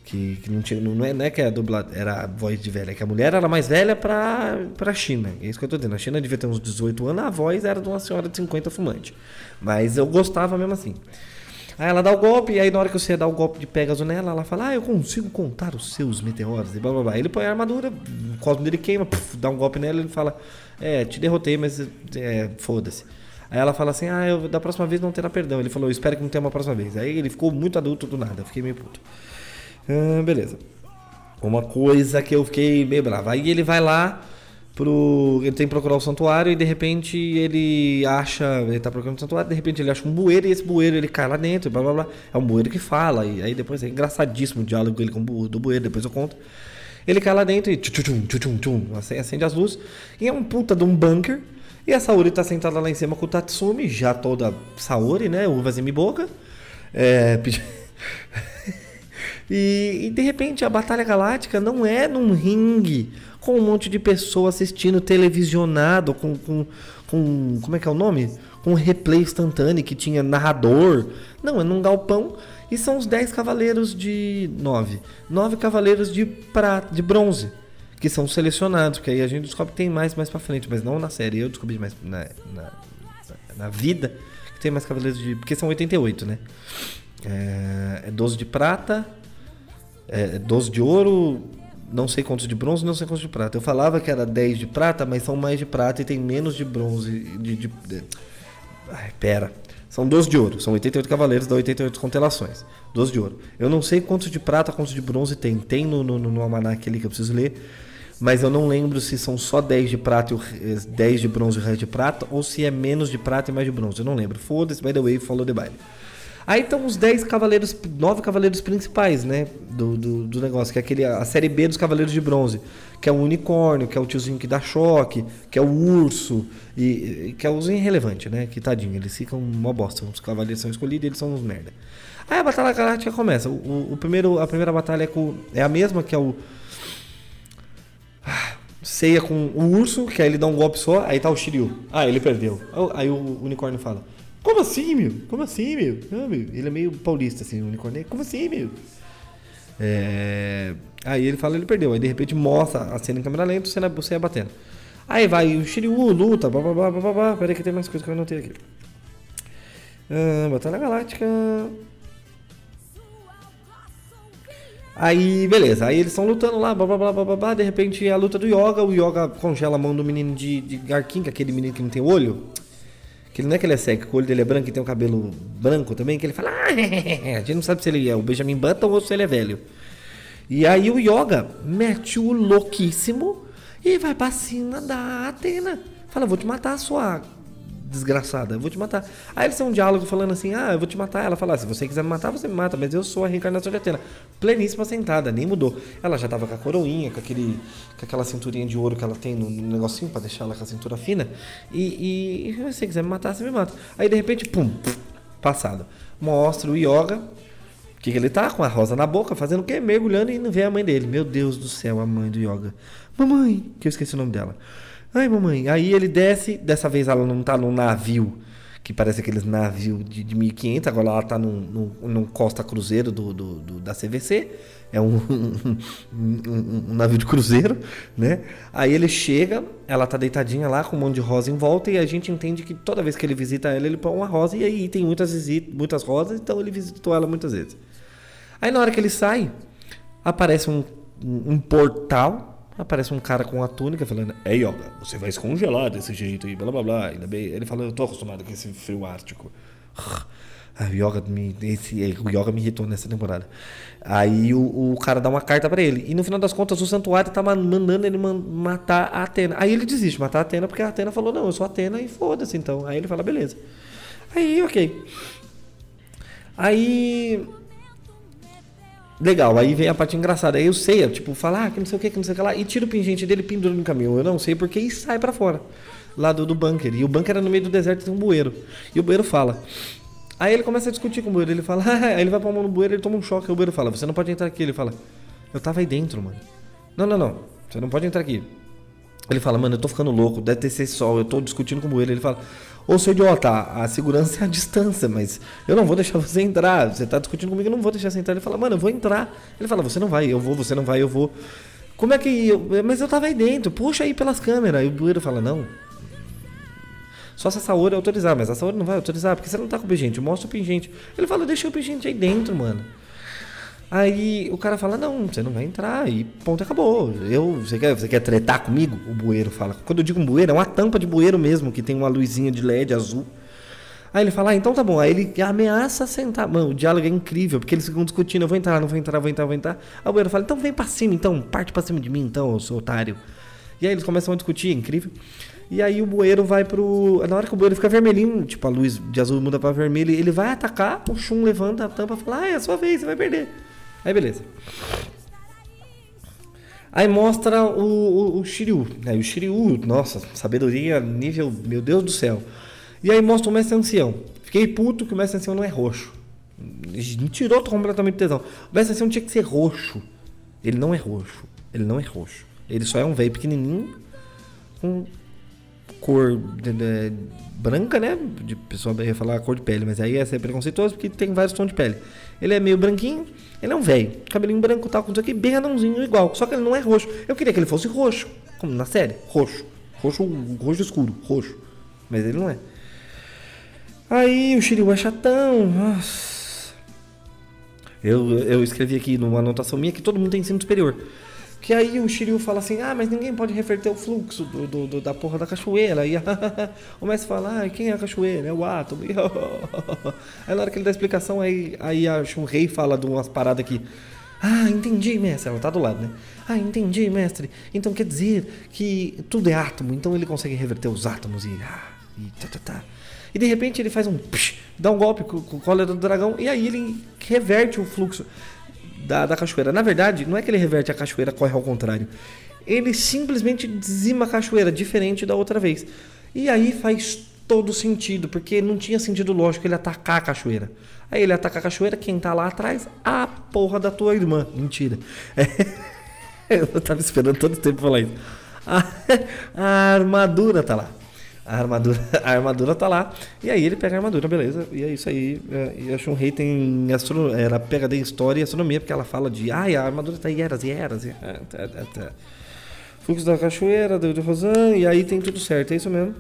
Que, que não tinha. Não é, não é que a dubla, era a voz de velha, é que a mulher era mais velha pra, pra China. É isso que eu tô dizendo. A China devia ter uns 18 anos, a voz era de uma senhora de 50 fumante. Mas eu gostava mesmo assim. Aí ela dá o golpe, e aí na hora que você dá o golpe de Pegasus nela, ela fala, ah, eu consigo contar os seus meteoros, e blá blá blá. Ele põe a armadura, o cosmo dele queima, puf, dá um golpe nela, ele fala, é, te derrotei, mas é, foda-se. Aí ela fala assim, ah, eu, da próxima vez não terá perdão. Ele falou, espero que não tenha uma próxima vez. Aí ele ficou muito adulto do nada, eu fiquei meio puto. Ah, beleza. Uma coisa que eu fiquei meio bravo. Aí ele vai lá pro. Ele tem que procurar o santuário e de repente ele acha. Ele tá procurando o santuário, de repente ele acha um bueiro e esse bueiro ele cai lá dentro, blá blá blá. É um bueiro que fala. E aí depois é engraçadíssimo o diálogo dele com o bu- do bueiro, depois eu conto. Ele cai lá dentro e tchum, tchum, tchum, acende as luzes. E é um puta de um bunker. E a Saori tá sentada lá em cima com o Tatsumi, já toda Saori, né? Uvas boca. É. [laughs] E, e, de repente a Batalha Galáctica não é num ringue com um monte de pessoas assistindo televisionado, com, com, com. Como é que é o nome? Com replay instantâneo que tinha narrador. Não, é num galpão. E são os 10 cavaleiros de. 9. 9 cavaleiros de, prata, de bronze. Que são selecionados. Que aí a gente descobre que tem mais mais pra frente. Mas não na série. Eu descobri mais na, na, na vida que tem mais cavaleiros de. Porque são 88, né? É, é 12 de prata, é 12 de ouro, não sei quantos de bronze, não sei quantos de prata. Eu falava que era 10 de prata, mas são mais de prata e tem menos de bronze. De, de, de- Ai, pera. São 12 de ouro, são 88 cavaleiros, dá 88 constelações. 12 de ouro. Eu não sei quantos de prata, quantos de bronze tem. Tem no, no, no almanac ali que eu preciso ler. Mas eu não lembro se são só 10 de prata e o re- 10 de bronze e o resto de prata, ou se é menos de prata e mais de bronze. Eu não lembro. Foda-se, by the way, follow the baile. Aí estão os 10 cavaleiros, 9 cavaleiros principais, né? Do, do, do negócio, que é aquele, a série B dos Cavaleiros de Bronze. Que é o unicórnio, que é o tiozinho que dá choque, que é o urso, e, e que é os irrelevante, né? Que tadinho, eles ficam uma bosta. Os cavaleiros são escolhidos eles são uns merda. Aí a Batalha Galáctica começa. O, o- o primeiro, a primeira batalha é, com, é a mesma, que é o. Ceia com o urso, que aí ele dá um golpe só, aí tá o Shiryu. Ah, ele perdeu. Aí o unicórnio fala: Como assim, meu? Como assim, meu? Ah, meu? Ele é meio paulista, assim, o unicórnio. Como assim, meu? É, Aí ele fala: Ele perdeu. Aí de repente mostra a cena em câmera lenta, cena você batendo. Aí vai o Shiryu, luta, blá blá blá blá blá. blá. Pera aí que tem mais coisas que eu anotei aqui. Ah, Batalha Galáctica. Aí, beleza. Aí eles estão lutando lá, blá blá blá blá blá. De repente a luta do Yoga. O Yoga congela a mão do menino de, de Garkin, que é aquele menino que não tem olho. Que ele não é que ele é cego, que o olho dele é branco e tem o cabelo branco também. Que ele fala, ah, [laughs] a gente não sabe se ele é o Benjamin Button ou se ele é velho. E aí o Yoga mete o louquíssimo e vai pra cima da Atena. Fala, vou te matar, sua desgraçada, eu vou te matar. Aí eles têm um diálogo falando assim, ah, eu vou te matar. Ela fala, ah, se você quiser me matar, você me mata, mas eu sou a reencarnação de Atena. Pleníssima sentada, nem mudou. Ela já tava com a coroinha, com, aquele, com aquela cinturinha de ouro que ela tem no, no negocinho pra deixar ela com a cintura fina. E, e se você quiser me matar, você me mata. Aí de repente, pum, passado. Mostra o Yoga, que, que ele tá com a rosa na boca, fazendo o quê? Mergulhando e não vê a mãe dele. Meu Deus do céu, a mãe do Yoga. Mamãe, que eu esqueci o nome dela. Ai, mamãe. Aí ele desce, dessa vez ela não tá num navio, que parece aqueles navios de, de 1500, agora ela tá num, num, num Costa Cruzeiro do, do, do- da CVC. É [laughs] um, um, um- um navio de cruzeiro, né? Aí ele chega, ela tá deitadinha lá com um monte de rosa em volta e a gente entende que toda vez que ele visita ela, ele põe uma rosa e aí tem muitas, muitas rosas, então ele visitou ela muitas vezes. Aí na hora que ele sai, aparece um, um portal, aparece um cara com a túnica falando, é Yoga, você vai se congelar desse jeito aí, blá blá blá. Ainda bem, ele fala, eu tô acostumado com esse frio ártico. [sighs] O Yoga me, esse, o Yoga me irritou nessa temporada. Aí o, o cara dá uma carta pra ele. E no final das contas, o santuário tá ma- mandando ele matar a Atena. Aí ele desiste, matar a Atena, porque a Atena falou, não, eu sou a Atena e foda-se então. Aí ele fala, beleza. Aí, ok. Aí Legal, aí vem a parte engraçada. Aí o Seiya, tipo, fala, ah, que não sei o que, que não sei o que lá, e tira o pingente dele pendura no caminho. Eu não sei porque e sai pra fora, lá do, do bunker. E o bunker era no meio do deserto tem um bueiro. E o bueiro fala. Aí ele começa a discutir com o bueiro. Ele fala, [laughs] ah, aí ele vai pôr a mão no bueiro, ele toma um choque. Aí o bueiro fala, você não pode entrar aqui. Ele fala, eu tava aí dentro, mano. Não, não, não, você não pode entrar aqui. Ele fala, mano, eu tô ficando louco, deve ter sido sol, eu tô discutindo com ele. Ele fala, ô seu idiota, a segurança é a distância, mas eu não vou deixar você entrar. Você tá discutindo comigo, eu não vou deixar você entrar. Ele fala, mano, eu vou entrar. Ele fala, você não vai, eu vou, você não vai, eu vou. Como é que. Eu... Mas eu tava aí dentro, puxa aí pelas câmeras. E o bueiro fala, não. Só se a Saori autorizar, mas a Saori não vai autorizar, porque você não tá com o pingente, mostra o pingente. Ele fala, deixa o pingente aí dentro, mano. Aí o cara fala, não, você não vai entrar, e ponto, acabou. Eu, você, quer, você quer tretar comigo? O bueiro fala. Quando eu digo um bueiro, é uma tampa de bueiro mesmo, que tem uma luzinha de LED azul. Aí ele fala, ah, então tá bom. Aí ele ameaça sentar. Mano, o diálogo é incrível, porque eles ficam discutindo, eu vou entrar, não vou entrar, vou entrar, vou entrar. Aí o bueiro fala, então vem pra cima, então, parte pra cima de mim, então, eu sou otário. E aí eles começam a discutir, é incrível. E aí o bueiro vai pro. Na hora que o bueiro fica vermelhinho, tipo, a luz de azul muda pra vermelho, ele vai atacar, o Shun levanta a tampa e fala, ah, é a sua vez, você vai perder. Aí beleza. Aí mostra o, o, o Shiryu. Aí o Shiryu, nossa, sabedoria nível, meu Deus do céu. E aí mostra o mestre ancião. Fiquei puto que o mestre ancião não é roxo. Me tirou completamente tesão. O mestre ancião tinha que ser roxo. Ele não é roxo. Ele não é roxo. Ele só é um velho pequenininho com cor de- de- branca, né? De pessoa ia falar cor de pele, mas aí ia ser preconceituoso porque tem vários tons de pele. Ele é meio branquinho, ele é um velho, cabelinho branco tal, com isso aqui, bem anãozinho igual. Só que ele não é roxo. Eu queria que ele fosse roxo, como na série, roxo. Roxo, roxo escuro, roxo. Mas ele não é. Aí o Shiryu é chatão. Nossa. Eu, eu escrevi aqui numa anotação minha que todo mundo tem ensino superior. Que aí o Shiryu fala assim, ah, mas ninguém pode reverter o fluxo do, do- do- da porra da cachoeira. E [laughs] o mestre fala, ah, quem é a cachoeira? É o átomo. [laughs] Aí na hora que ele dá a explicação, aí, aí a Shunrei fala de umas paradas aqui. Ah, entendi, mestre. Ela tá do lado, né? Ah, entendi, mestre. Então quer dizer que tudo é átomo, então ele consegue reverter os átomos e. ah, E tá, tá, tá. E de repente ele faz um. psh, dá um golpe com, com o cólera do dragão e aí ele reverte o fluxo da, da cachoeira. Na verdade, não é que ele reverte a cachoeira, corre ao contrário. Ele simplesmente dizima a cachoeira, diferente da outra vez. E aí faz todo sentido, porque não tinha sentido lógico ele atacar a cachoeira. Aí ele ataca a cachoeira, quem tá lá atrás? A porra da tua irmã. Mentira. [laughs] Eu tava esperando todo tempo falar isso. A, a armadura tá lá. A armadura, [laughs] a armadura tá lá. E aí ele pega a armadura, beleza. E é isso aí. É, E a Shun Rei tem astro, ela pega de história e astronomia, porque ela fala de. Ai, a armadura tá em eras e eras. E, é, tá. Fluxo da cachoeira, do, Rosan, e aí tem tudo certo, é isso mesmo.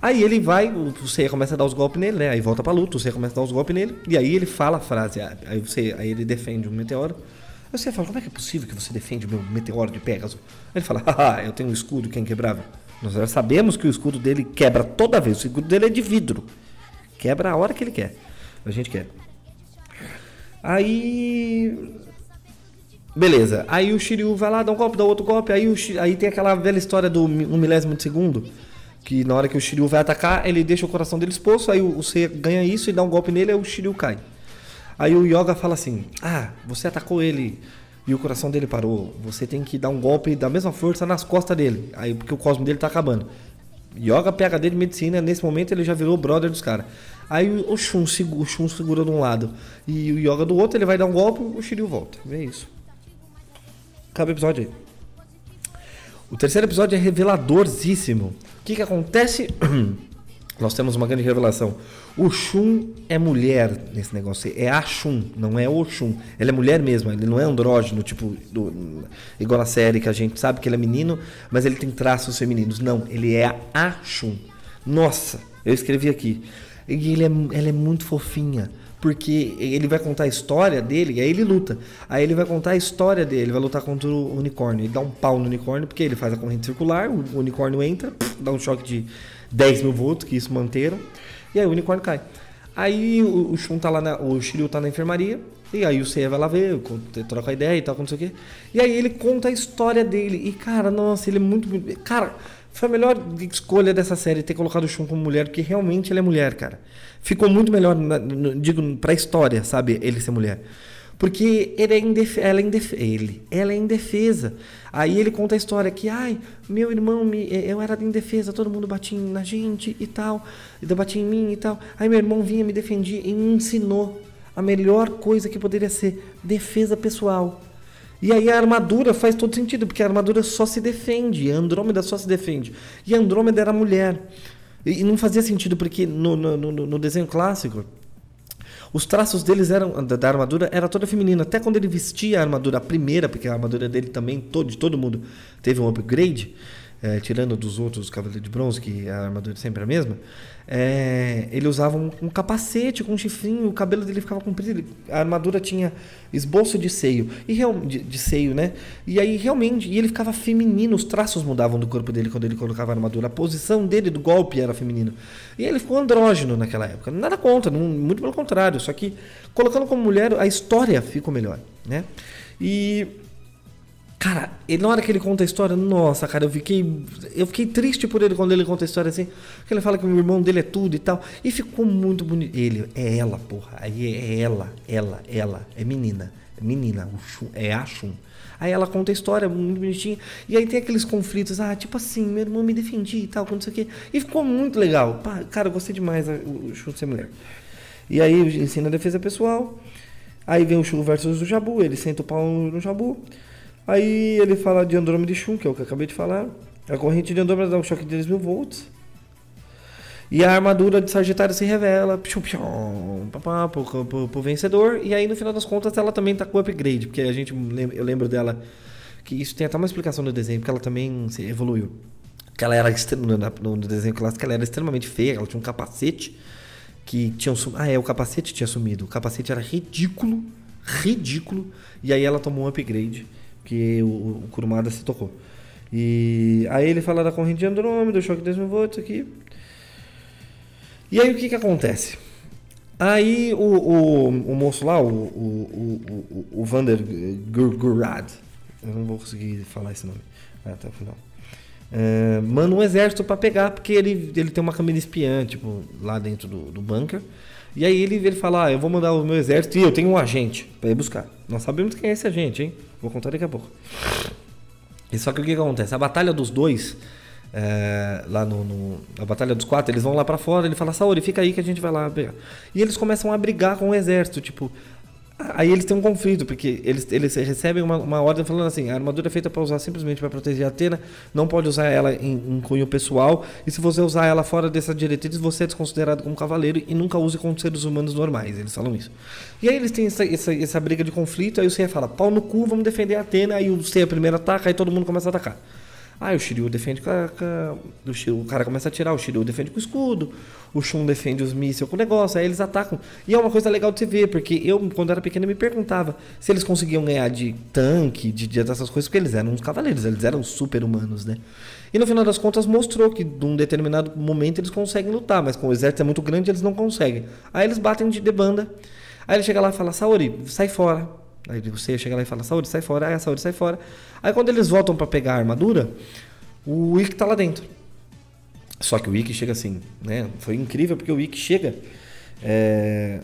Aí ele vai, o Seiya começa a dar os golpes nele, né? Aí volta pra luta, o Seiya começa a dar os golpes nele, e aí ele fala a frase, aí, você, aí ele defende um meteoro. Aí você fala, como é que é possível que você defende o meu meteoro de Pegasus? Ele fala, [laughs] haha, eu tenho um escudo que é inquebrável. Nós já sabemos que o escudo dele quebra toda vez, o escudo dele é de vidro. Quebra a hora que ele quer. A gente quer. Aí. Beleza. Aí o Shiryu vai lá, dá um golpe, dá outro golpe. Aí, o Shi- aí tem aquela velha história do um milésimo de segundo. Que na hora que o Shiryu vai atacar, ele deixa o coração dele exposto. Aí o Seiya ganha isso e dá um golpe nele, aí o Shiryu cai. Aí o Yoga fala assim: Ah, você atacou ele e o coração dele parou. Você tem que dar um golpe da mesma força nas costas dele. Aí porque o cosmo dele tá acabando. Yoga pega dele medicina, nesse momento ele já virou brother dos caras. Aí o Shun, o Shun segura de um lado e o Yoga do outro, ele vai dar um golpe o Shiryu volta. É isso. Acaba o episódio aí. O terceiro episódio é reveladorzíssimo. O que que acontece? [clears throat] Nós temos uma grande revelação. O Shun é mulher nesse negócio. É a Shun, não é o Shun. Ele é mulher mesmo, ele não é andrógeno, tipo, do- igual na série que a gente sabe que ele é menino, mas ele tem traços femininos. Não, ele é a Shun. Nossa, eu escrevi aqui. E ele é, ela é muito fofinha. Porque ele vai contar a história dele, e aí ele luta. Aí ele vai contar a história dele, vai lutar contra o unicórnio. Ele dá um pau no unicórnio, porque ele faz a corrente circular, o unicórnio entra, dá um choque de 10 mil volts, que isso manteram, e aí o unicórnio cai. Aí o, o Shun tá lá, na, o Shiryu tá na enfermaria, e aí o Seiya vai lá ver, troca ideia e tal, não sei o quê. E aí ele conta a história dele. E cara, nossa, ele é muito- Cara, foi a melhor escolha dessa série ter colocado o Shun como mulher, porque realmente ele é mulher, cara. Ficou muito melhor, na- no- digo, pra história, sabe? Ele ser mulher. Porque ele é indef... ela, é indef... ele... ela é indefesa. Aí ele conta a história que, ai, meu irmão, me... eu era indefesa, todo mundo batia na gente e tal, e batia em mim e tal. Aí meu irmão vinha, me defendia e me ensinou a melhor coisa que poderia ser defesa pessoal. E aí a armadura faz todo sentido, porque a armadura só se defende, a Andrômeda só se defende. E a Andrômeda era mulher. E não fazia sentido, porque no, no, no, desenho clássico, os traços deles eram da, da armadura era toda feminina. Até quando ele vestia a armadura, a primeira, porque a armadura dele também, todo, de todo mundo, teve um upgrade, eh, tirando dos outros Cavaleiros de Bronze, que a armadura sempre é a mesma. eh, ele usava um, um capacete com um chifrinho, o cabelo dele ficava comprido, ele- a armadura tinha esboço de seio, e real, de, de seio, né? E aí realmente, e ele ficava feminino, os traços mudavam do corpo dele quando ele colocava a armadura, a posição dele do golpe era feminino. E ele ficou andrógeno naquela época. Nada contra, não- muito pelo contrário, só que colocando como mulher, a história ficou melhor, né? E Cara, ele, na hora que ele conta a história, nossa, cara, eu fiquei. Eu fiquei triste por ele quando ele conta a história assim. Porque ele fala que o irmão dele é tudo e tal. E ficou muito bonito. Ele, é ela, porra. Aí é ela, ela, ela. É menina. É menina. Shun, é a Shun. Aí ela conta a história muito bonitinha. E aí tem aqueles conflitos. Ah, tipo assim, meu irmão me defendia e tal, não sei o quê. E ficou muito legal. Pá, cara, eu gostei demais ah, o o Shun ser mulher. E aí ensina a defesa pessoal. Aí vem o Shun versus o Jabu. Ele senta o pau no Jabu. Aí ele fala de Andrômeda e Shun, que é o que eu acabei de falar. A corrente de Andrômeda dá um choque de 10 mil volts. E a armadura de Sagitário se revela pshum, pshum, papá, pro, pro, pro vencedor. E aí, no final das contas, ela também tá com upgrade. Porque a gente eu lembro dela. Que isso tem até uma explicação no desenho, porque ela também se evoluiu. Que ela era no, desenho clássico, ela era extremamente feia, ela tinha um capacete que tinha sum... Ah, é, o capacete tinha sumido. O capacete era ridículo, ridículo. E aí ela tomou um upgrade, que o, o Kurumada se tocou. E aí ele fala da corrente de Andrômeda, o choque de 10 mil volts aqui. E aí o que que acontece? Aí o, o, o moço lá, o, o, o, o, Vander Gur- Gurad, eu não vou conseguir falar esse nome até o final. é, manda um exército pra pegar, porque ele, ele tem uma câmera espiã, tipo, lá dentro do, do bunker. E aí ele, ele fala, ah, eu vou mandar o meu exército e eu tenho um agente pra ir buscar. Nós sabemos quem é esse agente, hein? Vou contar daqui a pouco. E só que o que, acontece? A batalha dos dois, é, lá no, no- A batalha dos quatro, eles vão lá pra fora, ele fala, Saori, fica aí que a gente vai lá pegar. E eles começam a brigar com o exército, tipo. Aí eles têm um conflito, porque eles, eles recebem uma, uma ordem falando assim: a armadura é feita para usar simplesmente para proteger a Atena, não pode usar ela em, em cunho pessoal, e se você usar ela fora dessa diretriz, você é desconsiderado como cavaleiro e nunca use com seres humanos normais. Eles falam isso. E aí eles têm essa, essa, essa briga de conflito, aí o Seiya fala: pau no cu, vamos defender a Atena, aí o Seiya primeiro ataca, aí todo mundo começa a atacar. Aí o Shiryu defende com a, Shiryu- o cara começa a atirar, o Shiryu defende com o escudo, o Shun defende os mísseis com o negócio, aí eles atacam. E é uma coisa legal de se ver, porque eu, quando era pequeno, me perguntava se eles conseguiam ganhar de tanque, de, de dessas coisas, porque eles eram uns cavaleiros, eles eram super humanos, né? E no final das contas mostrou que num determinado momento eles conseguem lutar, mas com o exército é muito grande eles não conseguem. Aí eles batem de, de banda, aí ele chega lá e fala, Saori, sai fora. Aí você chega lá e fala, Saori, sai fora. Aí a Saori sai fora. Aí quando eles voltam pra pegar a armadura, o Ikki tá lá dentro. Só que o Ikki chega assim, né? Foi incrível porque o Ikki chega. é,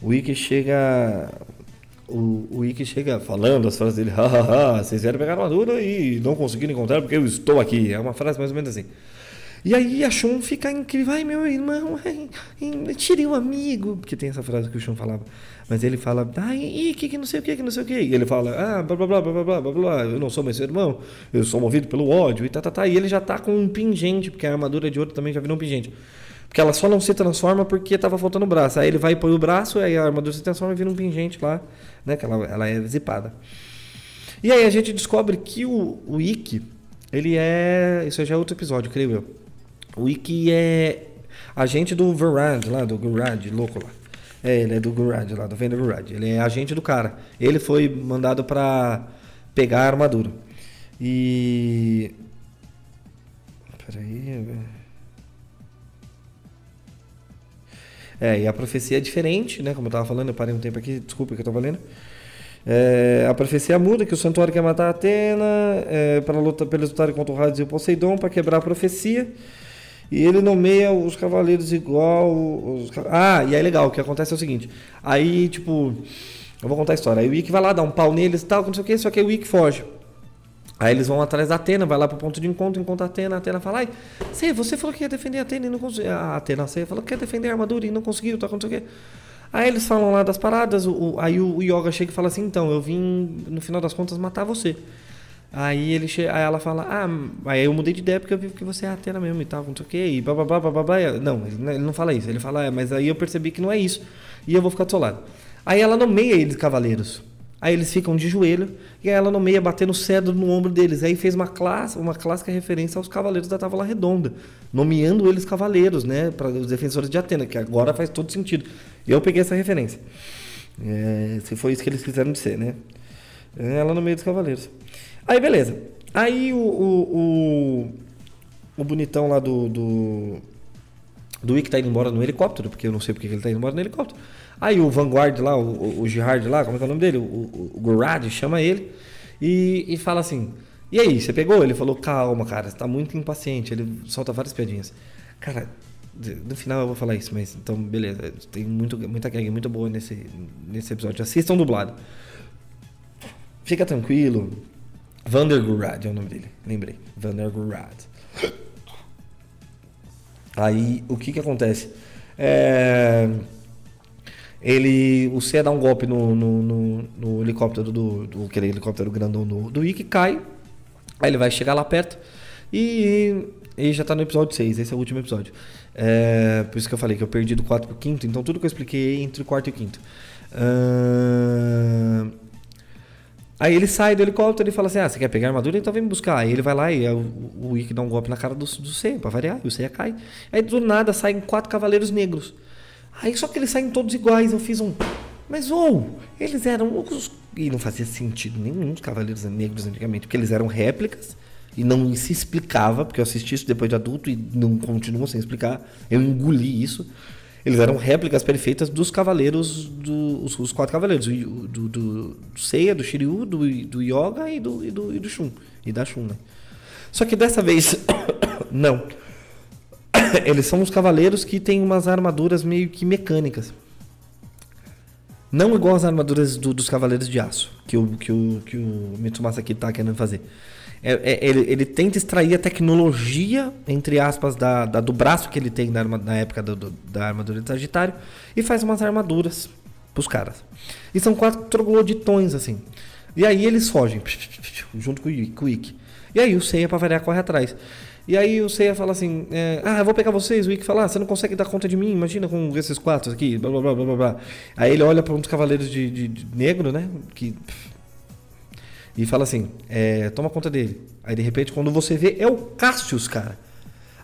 O Ikki chega. O, o Ikki chega falando as frases dele, vocês vieram pegar a armadura e não conseguiram encontrar porque eu estou aqui. É uma frase mais ou menos assim. E aí a Shun fica incrível, ai meu irmão, ai, tirei o amigo, porque tem essa frase que o Shun falava. Mas ele fala, ah, e, e que, que não sei o que, que não sei o que. E ele fala, ah, blá, blá, blá, blá, blá, blá, blá, eu não sou mais seu irmão, eu sou movido pelo ódio e tá, tá, tá. E ele já tá com um pingente, porque a armadura de ouro também já virou um pingente. Porque ela só não se transforma porque tava faltando o braço. Aí ele vai e põe o braço, aí a armadura se transforma e vira um pingente lá, né? Que ela, ela é zipada. E aí a gente descobre que o, o Ikki, ele é. Isso já é outro episódio, creio eu. O Ikki é agente do Verand lá, do Gurand, louco lá. É, ele é do Gurad lá, do Venda Gurad. Ele é agente do cara. Ele foi mandado pra pegar a armadura. E. Peraí. velho. É, e a profecia é diferente, né? Como eu tava falando, eu parei um tempo aqui, desculpa que eu tava lendo. É, a profecia muda que o santuário quer matar Atena é, para lutar, eles lutarem contra o Hades e o Poseidon para quebrar a profecia. E ele nomeia os cavaleiros igual. Os... Ah, e aí legal, o que acontece é o seguinte. Aí, tipo, eu vou contar a história. Aí o Ikki vai lá, dá um pau neles e tal, não sei o que, só que aí o Ikki foge. Aí eles vão atrás da Atena, vai lá pro ponto de encontro, encontra a Atena, a Atena fala, Sei, você falou que ia defender a Atena e não conseguiu. A Atena, você falou que ia defender a armadura e não conseguiu, tá, não sei o quê. Aí eles falam lá das paradas, o, aí o Yoga chega e fala assim, então, eu vim, no final das contas, matar você. Aí, ele che... aí ela fala, ah, aí eu mudei de ideia porque eu vi que você é Atena mesmo e tal, não sei o quê, e bababá, bababá. Não, ele não- fala isso, ele fala, é, mas aí eu percebi que não é isso, e eu vou ficar do seu lado. Aí ela nomeia eles cavaleiros. Aí eles ficam de joelho e aí ela nomeia batendo cedro no ombro deles. Aí fez uma classe, uma clássica referência aos cavaleiros da Távola Redonda, nomeando eles cavaleiros, né, para os defensores de Atena, que agora faz todo sentido. Eu peguei essa referência. É, se foi isso que eles quiseram dizer, né? Ela no meio dos cavaleiros. Aí beleza. Aí o, o, o, o bonitão lá do, do do Wick tá indo embora no helicóptero, porque eu não sei porque que ele tá indo embora no helicóptero. Aí o Vanguard lá, o, o, Gerard lá, como é que é o nome dele? O, o, o chama ele e, e fala assim: E aí, você pegou? Ele falou: Calma, cara, você tá muito impaciente. Ele solta várias piadinhas. Cara, no final eu vou falar isso, mas então, beleza. Tem muito, muita gag muito boa nesse, nesse episódio. Assistam dublado. Fica tranquilo. Vander Gurad é o nome dele, lembrei. Vander Gurad. Aí o que que acontece? É, ele, o C dá um golpe no, no, no- no helicóptero do, do aquele helicóptero grandão do, do Ikki, cai. Aí ele vai chegar lá perto e ele já tá no episódio 6, esse é o último episódio. É, por isso que eu falei que eu perdi do 4 pro 5, então tudo que eu expliquei é entre o quarto e o quinto. Ahn, Aí ele sai do helicóptero e fala assim: Ah, você quer pegar a armadura? Então vem me buscar. Aí ele vai lá e é o, o dá um golpe na cara do, do Seiya, pra variar, e o Seiya cai. Aí do nada saem quatro cavaleiros negros. Aí só que eles saem todos iguais. Eu fiz um. Mas ou, eles eram os. E não fazia sentido nenhum os cavaleiros negros antigamente, porque eles eram réplicas e não se explicava, porque eu assisti isso depois de adulto e não continuam sem explicar. Eu engoli isso. Eles eram réplicas perfeitas dos cavaleiros, do, os, quatro cavaleiros, do, do, do Seiya, do Shiryu, do, do Yoga e do, e do, e do Shun. E da Shun, né? Só que dessa vez, [coughs] não. [coughs] Eles são os cavaleiros que têm umas armaduras meio que mecânicas. Não igual as armaduras do- dos Cavaleiros de Aço, que o, que o, que o Mitsumasa aqui tá querendo fazer. É- é- ele, ele tenta extrair a tecnologia, entre aspas, da, da- do braço que ele tem na, na época do- do- da armadura de Sagitário e faz umas armaduras pros caras. E são quatro trogloditões, assim. E aí eles fogem, junto com o Ikki. E aí o Seiya, pra variar, corre atrás. E aí o Seiya fala assim, é, ah, eu vou pegar vocês. O Ikki fala, ah, você não consegue dar conta de mim, imagina com esses quatro aqui, blá blá blá blá. blá. Aí ele olha para um dos cavaleiros de, de- de negro, né, que... E fala assim, é, toma conta dele. Aí de repente, quando você vê, é o Cassius, cara.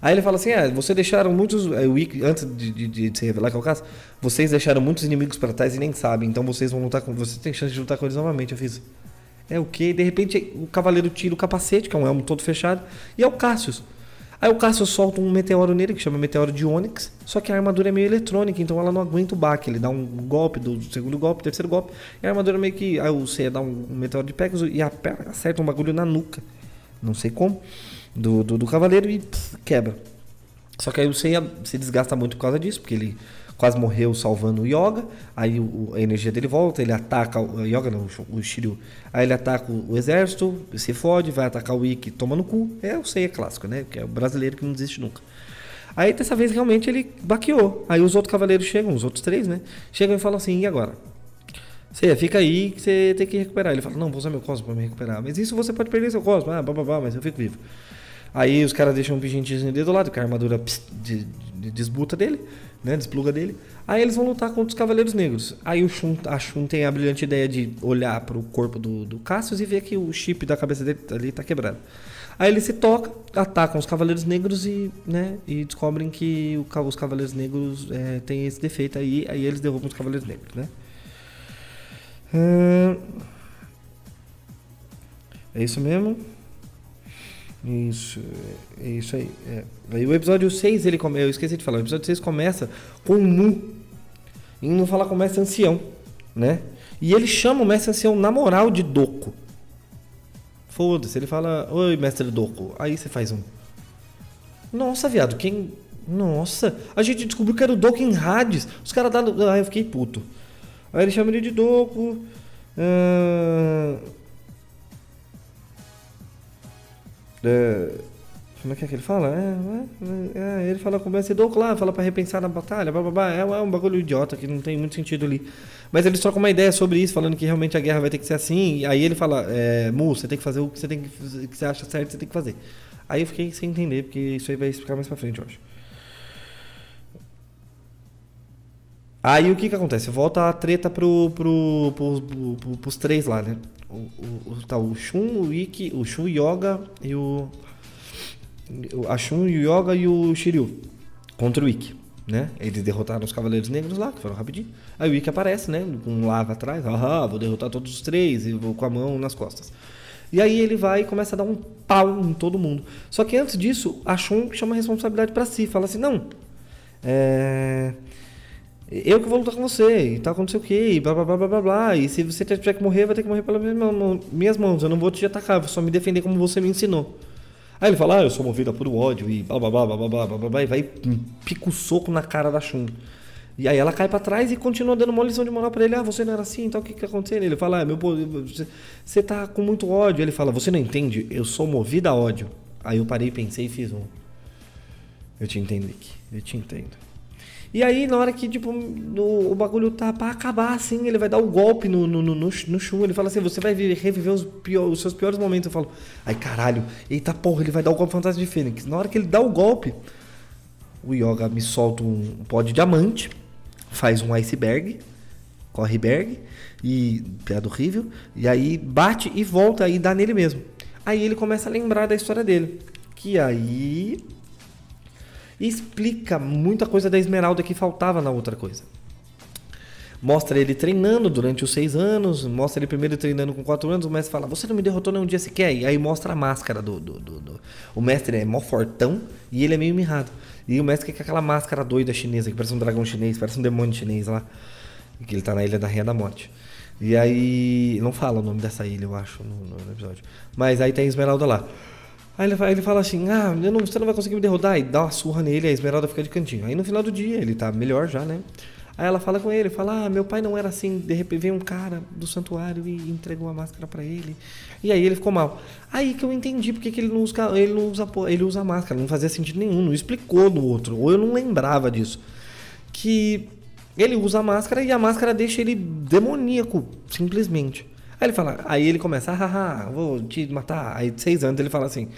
Aí ele fala assim, ah, você deixaram muitos... Ikki, antes de, de, de se revelar que é o Cassius, vocês deixaram muitos inimigos para trás e nem sabem, então vocês vão lutar com... Vocês têm chance de lutar com eles novamente, eu fiz... É o quê? De repente o cavaleiro tira o capacete, que é um elmo todo fechado, e é o Cassius. Aí o Cassius solta um meteoro nele, que chama meteoro de Onyx, só que a armadura é meio eletrônica, então ela não aguenta o baque. Ele dá um golpe do segundo golpe, terceiro golpe, e a armadura meio que. Aí o Seiya dá um, meteoro de Pegasus e acerta um bagulho na nuca, não sei como, do, do, do cavaleiro e quebra. Só que aí o Seiya se desgasta muito por causa disso, porque ele quase morreu salvando o Yoga, aí o- a energia dele volta, ele ataca o o Yoga, não, o Sh- o Shiryu. Aí ele ataca o, o exército, se fode, vai atacar o Ikki, toma no cu. É o Seiya clássico, né? Que é o brasileiro que não desiste nunca. Aí dessa vez realmente ele baqueou. Aí os outros cavaleiros chegam, os outros três, né? Chegam e falam assim: e agora? Seiya, fica aí que você tem que recuperar. Ele fala: não, vou usar meu cosmo pra me recuperar. Mas isso você pode perder seu cosmo. Ah, bababá, mas eu fico vivo. Aí os caras deixam um pigentezinho dele do lado, que a armadura pss, de, de- desbuta dele, né? Despluga dele. Aí eles vão lutar contra os Cavaleiros Negros. Aí o Shun, a Shun tem a brilhante ideia de olhar pro corpo do, do Cassius e ver que o chip da cabeça dele ali tá quebrado. Aí ele se toca, atacam os Cavaleiros Negros e, né, e descobrem que o os Cavaleiros Negros é, têm esse defeito aí, aí eles derrubam os Cavaleiros Negros, né? É isso mesmo? Isso, é isso aí. é. Aí o episódio 6, ele come... eu esqueci de falar, o episódio 6 começa com o Mu. E não fala com o mestre ancião, né? E ele chama o mestre ancião na moral de Doku. Foda-se, ele fala, oi mestre Doku. Aí você faz um. Nossa, viado, quem. Nossa, a gente descobriu que era o Doku em Hades. Os caras da. Aí eu fiquei puto. Aí ele chama ele de Doku. ahn, É, como é que é que ele fala? É, é, é, ele fala com o Doku lá, fala pra repensar na batalha, blá, blá, blá. É, é um bagulho idiota que não tem muito sentido ali. Mas eles trocam uma ideia sobre isso, falando que realmente a guerra vai ter que ser assim. E aí ele fala, é, Mu, você tem que fazer o que você, tem que, que você acha certo, você tem que fazer. Aí eu fiquei sem entender, porque isso aí vai explicar mais pra frente, eu acho. Aí o que que acontece? Volta a treta pro, pro, pro, pro- pro- pros três lá, né? O, o, tá o Shun, o Ikki, o Shun, Yoga e o... A Shun, o Yoga e o Shiryu. Contra o Ikki, né? Eles derrotaram os Cavaleiros Negros lá, que foram rapidinho. Aí o Ikki aparece, né? Com lava atrás. Ah, vou derrotar todos os três e vou com a mão nas costas. E aí ele vai e começa a dar um pau em todo mundo. Só que antes disso, a Shun chama a responsabilidade pra si. Fala assim, não... É... Eu que vou lutar com você, e tal, não sei o que, e blá blá blá blá blá. E se você tiver que morrer, vai ter que morrer pelas minhas mãos. Eu não vou te atacar, vou só me defender como você me ensinou. Aí ele fala, ah, eu sou movida por ódio, e blá blá blá blá blá blá blá blá, e vai e pica o soco na cara da Shun. E aí ela cai pra trás e continua dando uma lição de moral pra ele. Ah, você não era assim, então o que que tá acontecendo? Ele fala, ah, meu você tá com muito ódio. Ele fala, você não entende? Eu sou movida a ódio. Aí eu parei, pensei e fiz um. Eu te entendo, Nick. Eu te entendo. E aí, na hora que, tipo, no- o bagulho tá pra acabar, assim, ele vai dar o golpe no, no, no, no, no Shun. Ele fala assim, você vai viver- reviver os, pior- os seus piores momentos. Eu falo, ai caralho, eita porra, ele vai dar o golpe fantasma de Fênix. Na hora que ele dá o golpe, o Yoga me solta um pó de diamante, faz um iceberg, corre berg, e piada horrível, e aí bate e volta e dá nele mesmo. Aí ele começa a lembrar da história dele. Que aí explica muita coisa da Esmeralda que faltava na outra coisa. Mostra ele treinando durante os seis anos, mostra ele primeiro treinando com quatro anos, o mestre fala, você não me derrotou nem um dia sequer, e aí mostra a máscara do, do, do- do- O mestre é mó fortão e ele é meio mirrado. E o mestre quer aquela máscara doida chinesa, que parece um dragão chinês, parece um demônio chinês lá, que ele tá na Ilha da Rainha da Morte. E aí, não fala o nome dessa ilha, eu acho, no, no episódio. Mas aí tem a Esmeralda lá. Aí ele, ele fala assim: Ah, não, você não vai conseguir me derrotar. E dá uma surra nele, a Esmeralda fica de cantinho. Aí no final do dia, ele tá melhor já, né? Aí ela fala com ele, fala: Ah, meu pai não era assim. De repente veio um cara do santuário e entregou a máscara pra ele. E aí ele ficou mal. Aí que eu entendi porque que ele não usa, ele não usa, ele usa máscara. Não fazia sentido nenhum, não explicou no outro. Ou eu não lembrava disso. Que ele usa a máscara e a máscara deixa ele demoníaco, simplesmente. Aí ele fala, aí ele começa, ah, ah, ah, vou te matar. Aí de seis anos ele fala assim,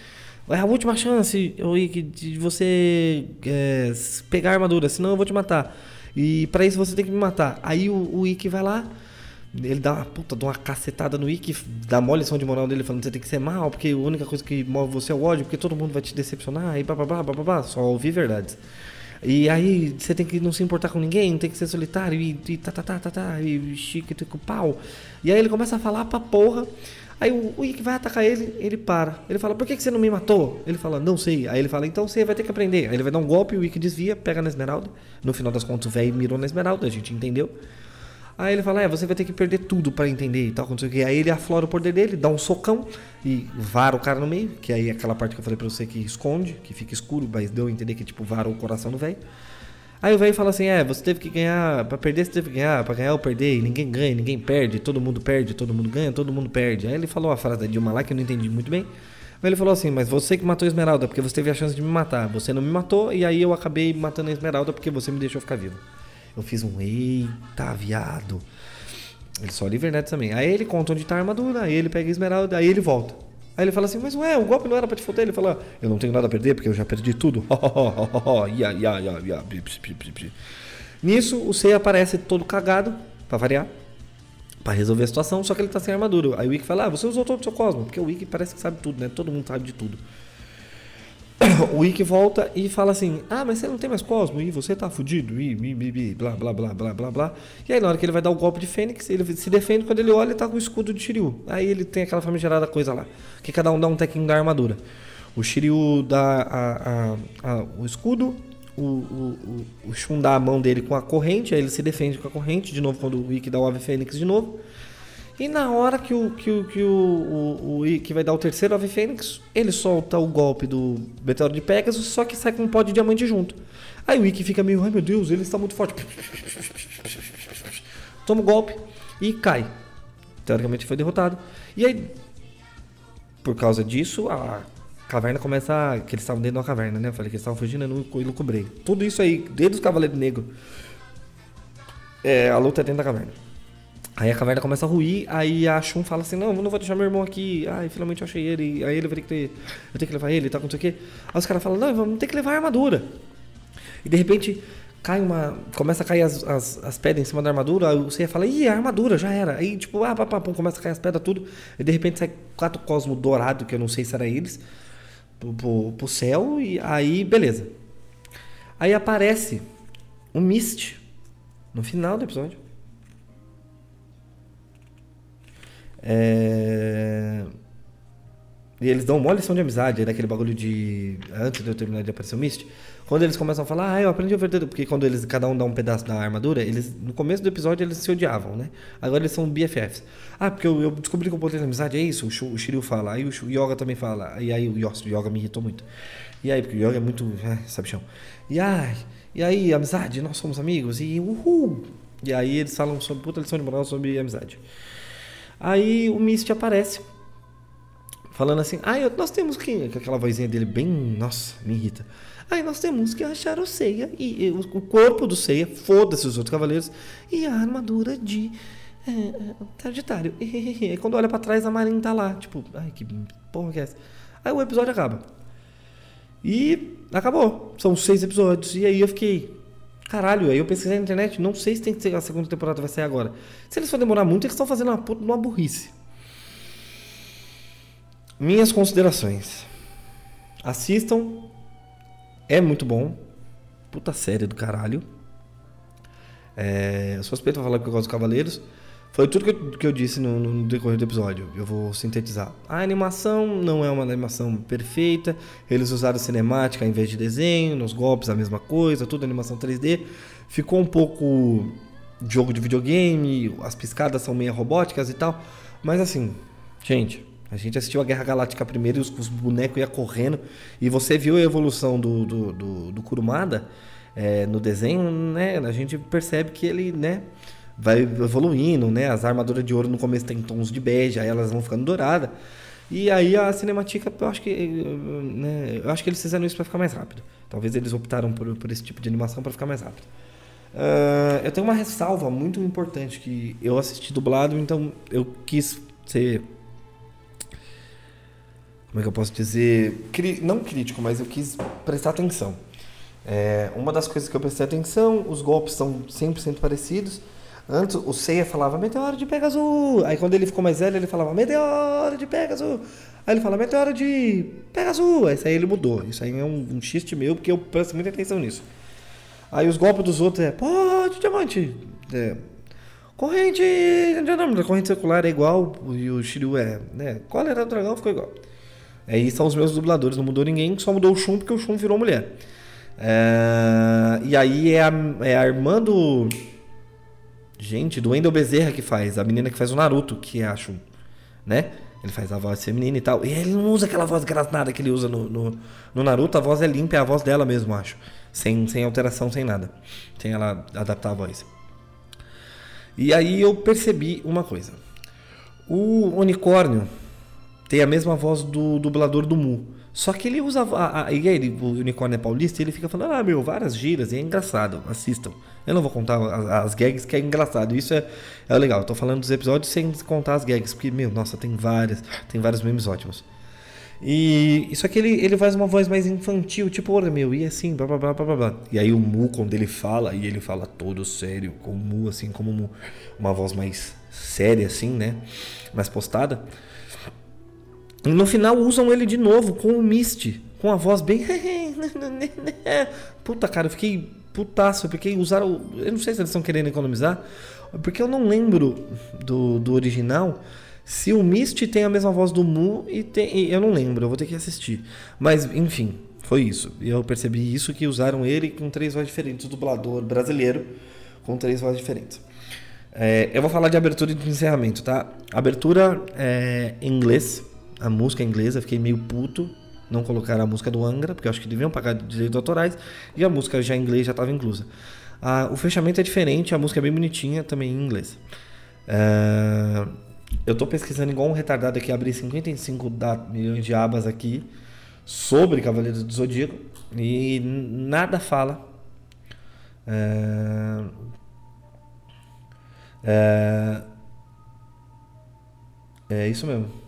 é a última chance Ikki, de você é, pegar a armadura, senão eu vou te matar. E pra isso você tem que me matar. Aí o, o Ikki vai lá, ele dá uma puta de uma cacetada no Ikki, dá uma lição de moral dele falando que você tem que ser mal, porque a única coisa que move você é o ódio, porque todo mundo vai te decepcionar, e blá blá blá blá, blá só ouvir verdades. E aí você tem que não se importar com ninguém, tem que ser solitário e, e tá, tá, tá, tá, tá, e chique com pau. E aí ele começa a falar pra porra. Aí o, o vai atacar ele, ele para. Ele fala, por que, que você não me matou? Ele fala, não sei. Aí ele fala, então você vai ter que aprender. Aí ele vai dar um golpe, o Ikki desvia, pega na esmeralda. No final das contas, o velho mirou na esmeralda, a gente entendeu. Aí ele fala, é, você vai ter que perder tudo pra entender e tal, sei o que. Aí ele aflora o poder dele, dá um socão e vara o cara no meio, que aí é aquela parte que eu falei pra você que esconde, que fica escuro, mas deu a entender que tipo vara o coração do velho. Aí o velho fala assim, é, você teve que ganhar, pra perder você teve que ganhar, pra ganhar ou perder, ninguém ganha, ninguém perde, todo mundo perde, todo mundo ganha, todo mundo perde. Aí ele falou a frase da Dilma lá que eu não entendi muito bem. Mas ele falou assim, mas você que matou a Esmeralda, porque você teve a chance de me matar. Você não me matou, e aí eu acabei matando a Esmeralda porque você me deixou ficar vivo. Eu fiz um eita, viado. Ele só livre net também. Aí ele conta onde tá a armadura, aí ele pega a esmeralda, aí ele volta. Aí ele fala assim, mas ué, o golpe não era pra te foder? Ele fala, eu não tenho nada a perder porque eu já perdi tudo. [laughs] Ia, ia, ia, ia. Nisso, o Sei aparece todo cagado, pra variar, pra resolver a situação, só que ele tá sem armadura. Aí o Ikki fala, ah, você usou todo o seu cosmo, porque o Ikki parece que sabe tudo, né? Todo mundo sabe de tudo. [coughs] O Ikki volta e fala assim: Ah, mas você não tem mais Cosmo e você tá fudido, e, e, e, e blá blá blá blá blá blá. E aí, na hora que ele vai dar o golpe de Fênix, ele se defende. Quando ele olha, ele tá com o escudo de Shiryu. Aí ele tem aquela famigerada coisa lá: que cada um dá um tequinho da armadura. O Shiryu dá a- a- a- o escudo, o, o, o, o Shun dá a mão dele com a corrente, aí ele se defende com a corrente, de novo, quando o Ikki dá o Ave Fênix de novo. E na hora que o que o, que o, o, o Ikki vai dar o terceiro Ave Fênix, ele solta o golpe do Meteoro de Pegasus, só que sai com um pó de diamante junto. Aí o Ikki fica meio, ai meu Deus, ele está muito forte. Toma o golpe e cai. Teoricamente foi derrotado. E aí, por causa disso, a caverna começa a... Que eles estavam dentro de uma caverna, né? Eu falei que eles estavam fugindo, eu não elucubrei. Tudo isso aí, desde os Cavaleiros Negros. É, a luta é dentro da caverna. Aí a caverna começa a ruir, aí a Shun fala assim, não, eu não vou deixar meu irmão aqui. Ai, finalmente eu achei ele. Aí ele vai ter que ter, eu tenho que levar ele e tal, o quê. Aí os caras falam, não, vamos ter que levar a armadura. E de repente cai uma. Começa a cair as, as, as pedras em cima da armadura, aí você fala, ih, a armadura, já era. Aí tipo, ah, pá, pum, começa a cair as pedras, tudo. E de repente sai quatro cosmos dourados, que eu não sei se era eles, pro, pro, pro céu, e aí, beleza. Aí aparece um Mist no final do episódio. É... E eles dão uma lição de amizade, aí daquele bagulho de. Antes de eu terminar de aparecer o Mist. Quando eles começam a falar, ah, eu aprendi o verdadeiro. Porque quando eles, cada um dá um pedaço da armadura, eles. No começo do episódio eles se odiavam, né? Agora eles são BFFs. Ah, porque eu, eu descobri que o poder da amizade é isso, o, o Shiryu fala, aí o, o Yoga também fala. E aí o o Yoga me irritou muito. E aí, porque o Yoga é muito. É, sabichão. E ai, e aí, amizade, nós somos amigos, e uhul! E aí eles falam sobre puta lição de moral sobre amizade. Aí o Mist aparece, falando assim: ah, nós temos que. Aquela vozinha dele bem. Nossa, me irrita. Aí nós temos que achar o Seiya e, e o, corpo do Seiya, foda-se os outros cavaleiros, e a armadura de. É, é, Sagitário. E quando olha pra trás, a Marin tá lá. Tipo, ai, que porra que é essa? Aí o episódio acaba. E acabou. São seis episódios. E aí eu fiquei. Caralho, aí eu pesquisei na internet, não sei se tem que ser a segunda temporada vai sair agora. Se eles for demorar muito, eles estão fazendo uma uma burrice. Minhas considerações. Assistam. É muito bom. Puta série do caralho. É, eu sou suspeito pra falar que eu gosto dos Cavaleiros. Foi tudo que eu, que eu disse no, no decorrer do episódio. Eu vou sintetizar. A animação não é uma animação perfeita. Eles usaram cinemática em vez de desenho. Nos golpes a mesma coisa. Tudo animação 3D. Ficou um pouco jogo de videogame. As piscadas são meio robóticas e tal. Mas assim, gente, A gente assistiu a Guerra Galáctica primeiro e os, os bonecos iam correndo. E você viu a evolução do, do, do, do Kurumada é, no desenho, né? A gente percebe que ele, né? Vai evoluindo, né? As armaduras de ouro no começo tem tons de bege, aí elas vão ficando douradas. E aí a cinemática, eu acho que, né, eu acho que eles fizeram isso para ficar mais rápido. Talvez eles optaram por, por esse tipo de animação para ficar mais rápido. Ah, eu tenho uma ressalva muito importante que eu assisti dublado, então eu quis ser como é que eu posso dizer, Cri- não crítico, mas eu quis prestar atenção. É, uma das coisas que eu prestei atenção, os golpes são 100% parecidos. Antes o Seiya falava Meteoro de Pegasus. Aí quando ele ficou mais velho, ele falava Meteoro de Pegasus. Aí ele fala Meteoro de Pegasus. Isso aí ele mudou. Isso aí é um, um xiste meu, porque eu presto muita atenção nisso. Aí os golpes dos outros é pó de diamante. É, corrente. Corrente circular é igual. E o Shiryu é. Né, cólera do dragão ficou igual. Aí são os meus dubladores, não mudou ninguém, só mudou o Shun porque o Shun virou mulher. É, e aí é a, é a irmã do. Gente, do Wendel Bezerra que faz, a menina que faz o Naruto, que é a Shun, né? Ele faz a voz feminina e tal. E ele não usa aquela voz grasnada que ele usa no, no, no Naruto, a voz é limpa, é a voz dela mesmo, acho. Sem, sem alteração, sem nada. Sem ela adaptar a voz. E aí eu percebi uma coisa. O unicórnio tem a mesma voz do dublador do Mu. Só que ele usa. A, a, e aí, o unicórnio é paulista e ele fica falando, ah, meu, várias giras, e é engraçado, assistam. Eu não vou contar as, as gags, que é engraçado. Isso é, é legal. Eu tô falando dos episódios sem contar as gags, porque, meu, nossa, tem várias, tem vários memes ótimos. E isso aqui ele, ele faz uma voz mais infantil, tipo, olha meu, e assim, blá blá blá blá blá. E aí o Mu, quando ele fala, e ele fala todo sério, com o Mu, assim, como uma voz mais séria, assim, né? Mais postada. No final usam ele de novo com o Misty, com a voz bem. [laughs] Puta, cara, eu fiquei putaço, porque usaram. Eu não sei se eles estão querendo economizar, porque eu não lembro do, do original se o Misty tem a mesma voz do Mu e tem. e eu não lembro, eu vou ter que assistir. Mas, enfim, foi isso. E eu percebi isso que usaram ele com três vozes diferentes, o dublador brasileiro com três vozes diferentes. É, eu vou falar de abertura e de encerramento, tá? Abertura é em inglês, a música inglesa, fiquei meio puto. Não colocaram a música do Angra, porque eu acho que deviam pagar direitos autorais, e a música já em inglês já estava inclusa. Ah, o fechamento é diferente, a música é bem bonitinha, também em inglês. É, eu tô pesquisando igual um retardado aqui, abri 55 da, milhões de abas aqui sobre Cavaleiros do Zodíaco e nada fala. É, é, é isso mesmo.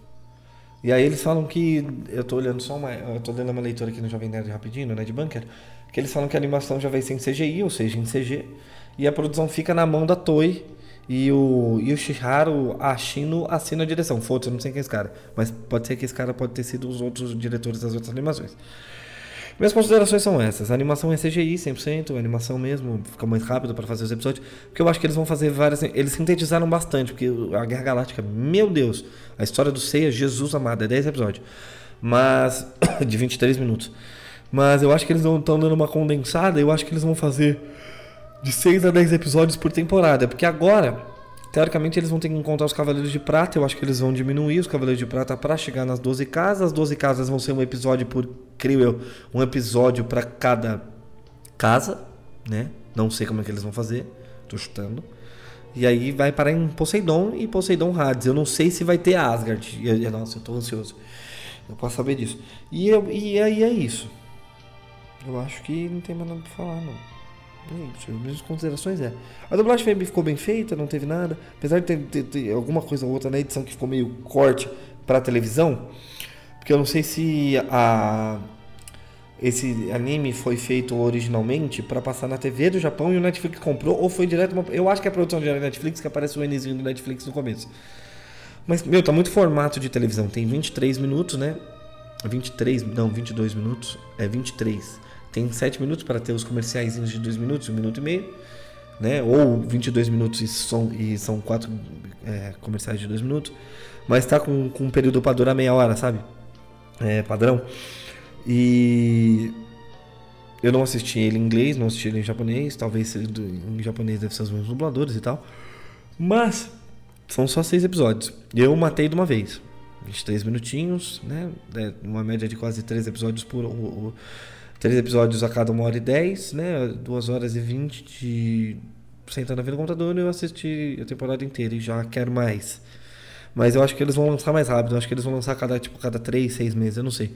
E aí eles falam que. Eu tô olhando só uma. Eu tô dando uma leitura aqui no Jovem Nerd rapidinho, no Nerd Bunker. Que eles falam que a animação já vai ser em CGI, ou seja, em CG. E a produção fica na mão da Toei. E o Yoshiharu Ashino assina a direção. Foda-se, eu não sei quem é esse cara. Mas pode ser que esse cara pode ter sido os outros diretores das outras animações. Minhas considerações são essas. A animação é CGI 100%, a animação mesmo, fica mais rápido para fazer os episódios. Porque eu acho que eles vão fazer várias. Eles sintetizaram bastante, porque a Guerra Galáctica, meu Deus, a história do Seiya, Jesus amado, é 10 episódios. Mas. [coughs] de 23 minutos. Mas eu acho que eles estão dando uma condensada, eu acho que eles vão fazer de 6 a 10 episódios por temporada. Porque agora, teoricamente, eles vão ter que encontrar os Cavaleiros de Prata. Eu acho que eles vão diminuir os Cavaleiros de Prata para chegar nas 12 casas. As 12 casas vão ser um episódio por, creio eu, um episódio para cada casa, né? Não sei como é que eles vão fazer, tô chutando. E aí vai parar em Poseidon e Poseidon Hades. Eu não sei se vai ter Asgard. E, e- nossa, eu tô ansioso. Eu posso saber disso. E, eu, e aí é isso. Eu acho que não tem mais nada pra falar, não. Gente, as minhas considerações é. A dublagem ficou bem feita, não teve nada. Apesar de ter, ter- ter alguma coisa ou outra na edição que ficou meio corte pra televisão. Porque eu não sei se a. Esse anime foi feito originalmente pra passar na TV do Japão e o Netflix comprou, ou foi direto. Uma, eu acho que é produção de Netflix, que aparece o Nzinho do Netflix no começo. Mas, meu, tá muito formato de televisão. Tem 23 minutos, né? 23, não, 22 minutos. É 23. Tem 7 minutos para ter os comerciais de 2 minutos, 1 minuto e meio. Né? Ou 22 minutos e são, e são 4 comerciais de 2 minutos. Mas tá com, com um período para durar meia hora, sabe? É padrão. E eu não assisti ele em inglês, não assisti ele em japonês. Talvez em japonês deve ser os mesmos dubladores e tal. Mas são só seis episódios. Eu matei de uma vez. 23 minutinhos, né? É uma média de quase 3 episódios por. 3 episódios a cada 1 hora e 10, né? 2 horas e 20 de. Sentando na no computador eu assisti a temporada inteira e já quero mais. Mas eu acho que eles vão lançar mais rápido. Eu acho que eles vão lançar cada, tipo, cada 3, 6 meses, eu não sei.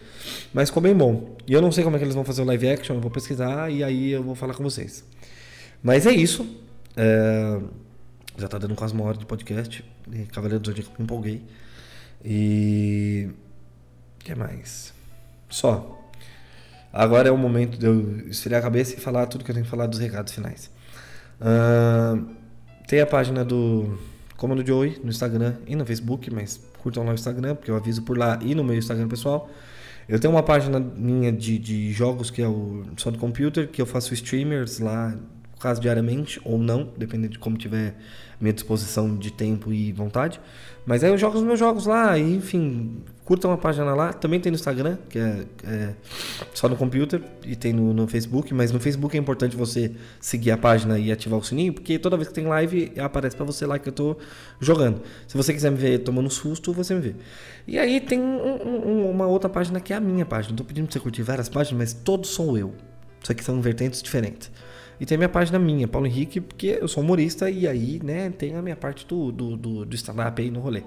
Mas ficou bem bom. E eu não sei como é que eles vão fazer o live action, eu vou pesquisar e aí eu vou falar com vocês. Mas é isso. É, Já tá dando quase uma hora de podcast. E Cavaleiro do Zodíaco empolguei. E. O que mais? Só. Agora é o momento de eu esfriar a cabeça e falar tudo que eu tenho que falar dos recados finais. Ahn, tem a página do Comando Joey no Instagram e no Facebook, mas curtam lá o Instagram, porque eu aviso por lá e no meu Instagram pessoal. Eu tenho uma página minha de, de jogos que é o Só do Computer, que eu faço streamers lá, caso diariamente ou não, dependendo de como tiver minha disposição de tempo e vontade. Mas aí eu jogo os meus jogos lá, e enfim, curtam a página lá. Também tem no Instagram, que é, é só no computer, e tem no, no Facebook. Mas no Facebook é importante você seguir a página e ativar o sininho, porque toda vez que tem live aparece pra você lá que eu tô jogando. Se você quiser me ver tomando susto, você me vê. E aí tem um- um- uma outra página que é a minha página. Não tô pedindo pra você curtir várias páginas, mas todos sou eu. Isso aqui são vertentes diferentes. E tem a minha página minha, Paulo Henrique, porque eu sou humorista e aí, né, tem a minha parte do, do, do, do stand-up aí no rolê.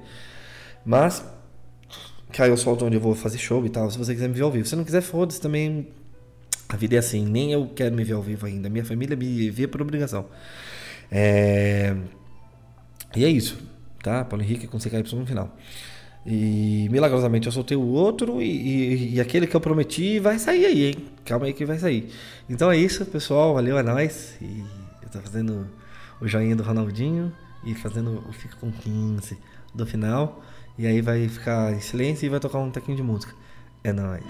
Mas, aí eu solto onde eu vou fazer show e tal, se você quiser me ver ao vivo. Se não quiser, foda-se também. A vida é assim, nem eu quero me ver ao vivo ainda. Minha família me vê por obrigação. É... E é isso, tá? Paulo Henrique com CKY no final. E milagrosamente eu soltei o outro e, e- e aquele que eu prometi vai sair aí, hein? Calma aí que vai sair. Então é isso, pessoal. Valeu, é nóis. E eu tô fazendo o joinha do Ronaldinho e fazendo o Fica com 15 do final. E aí vai ficar em silêncio e vai tocar um tequinho de música. É nóis.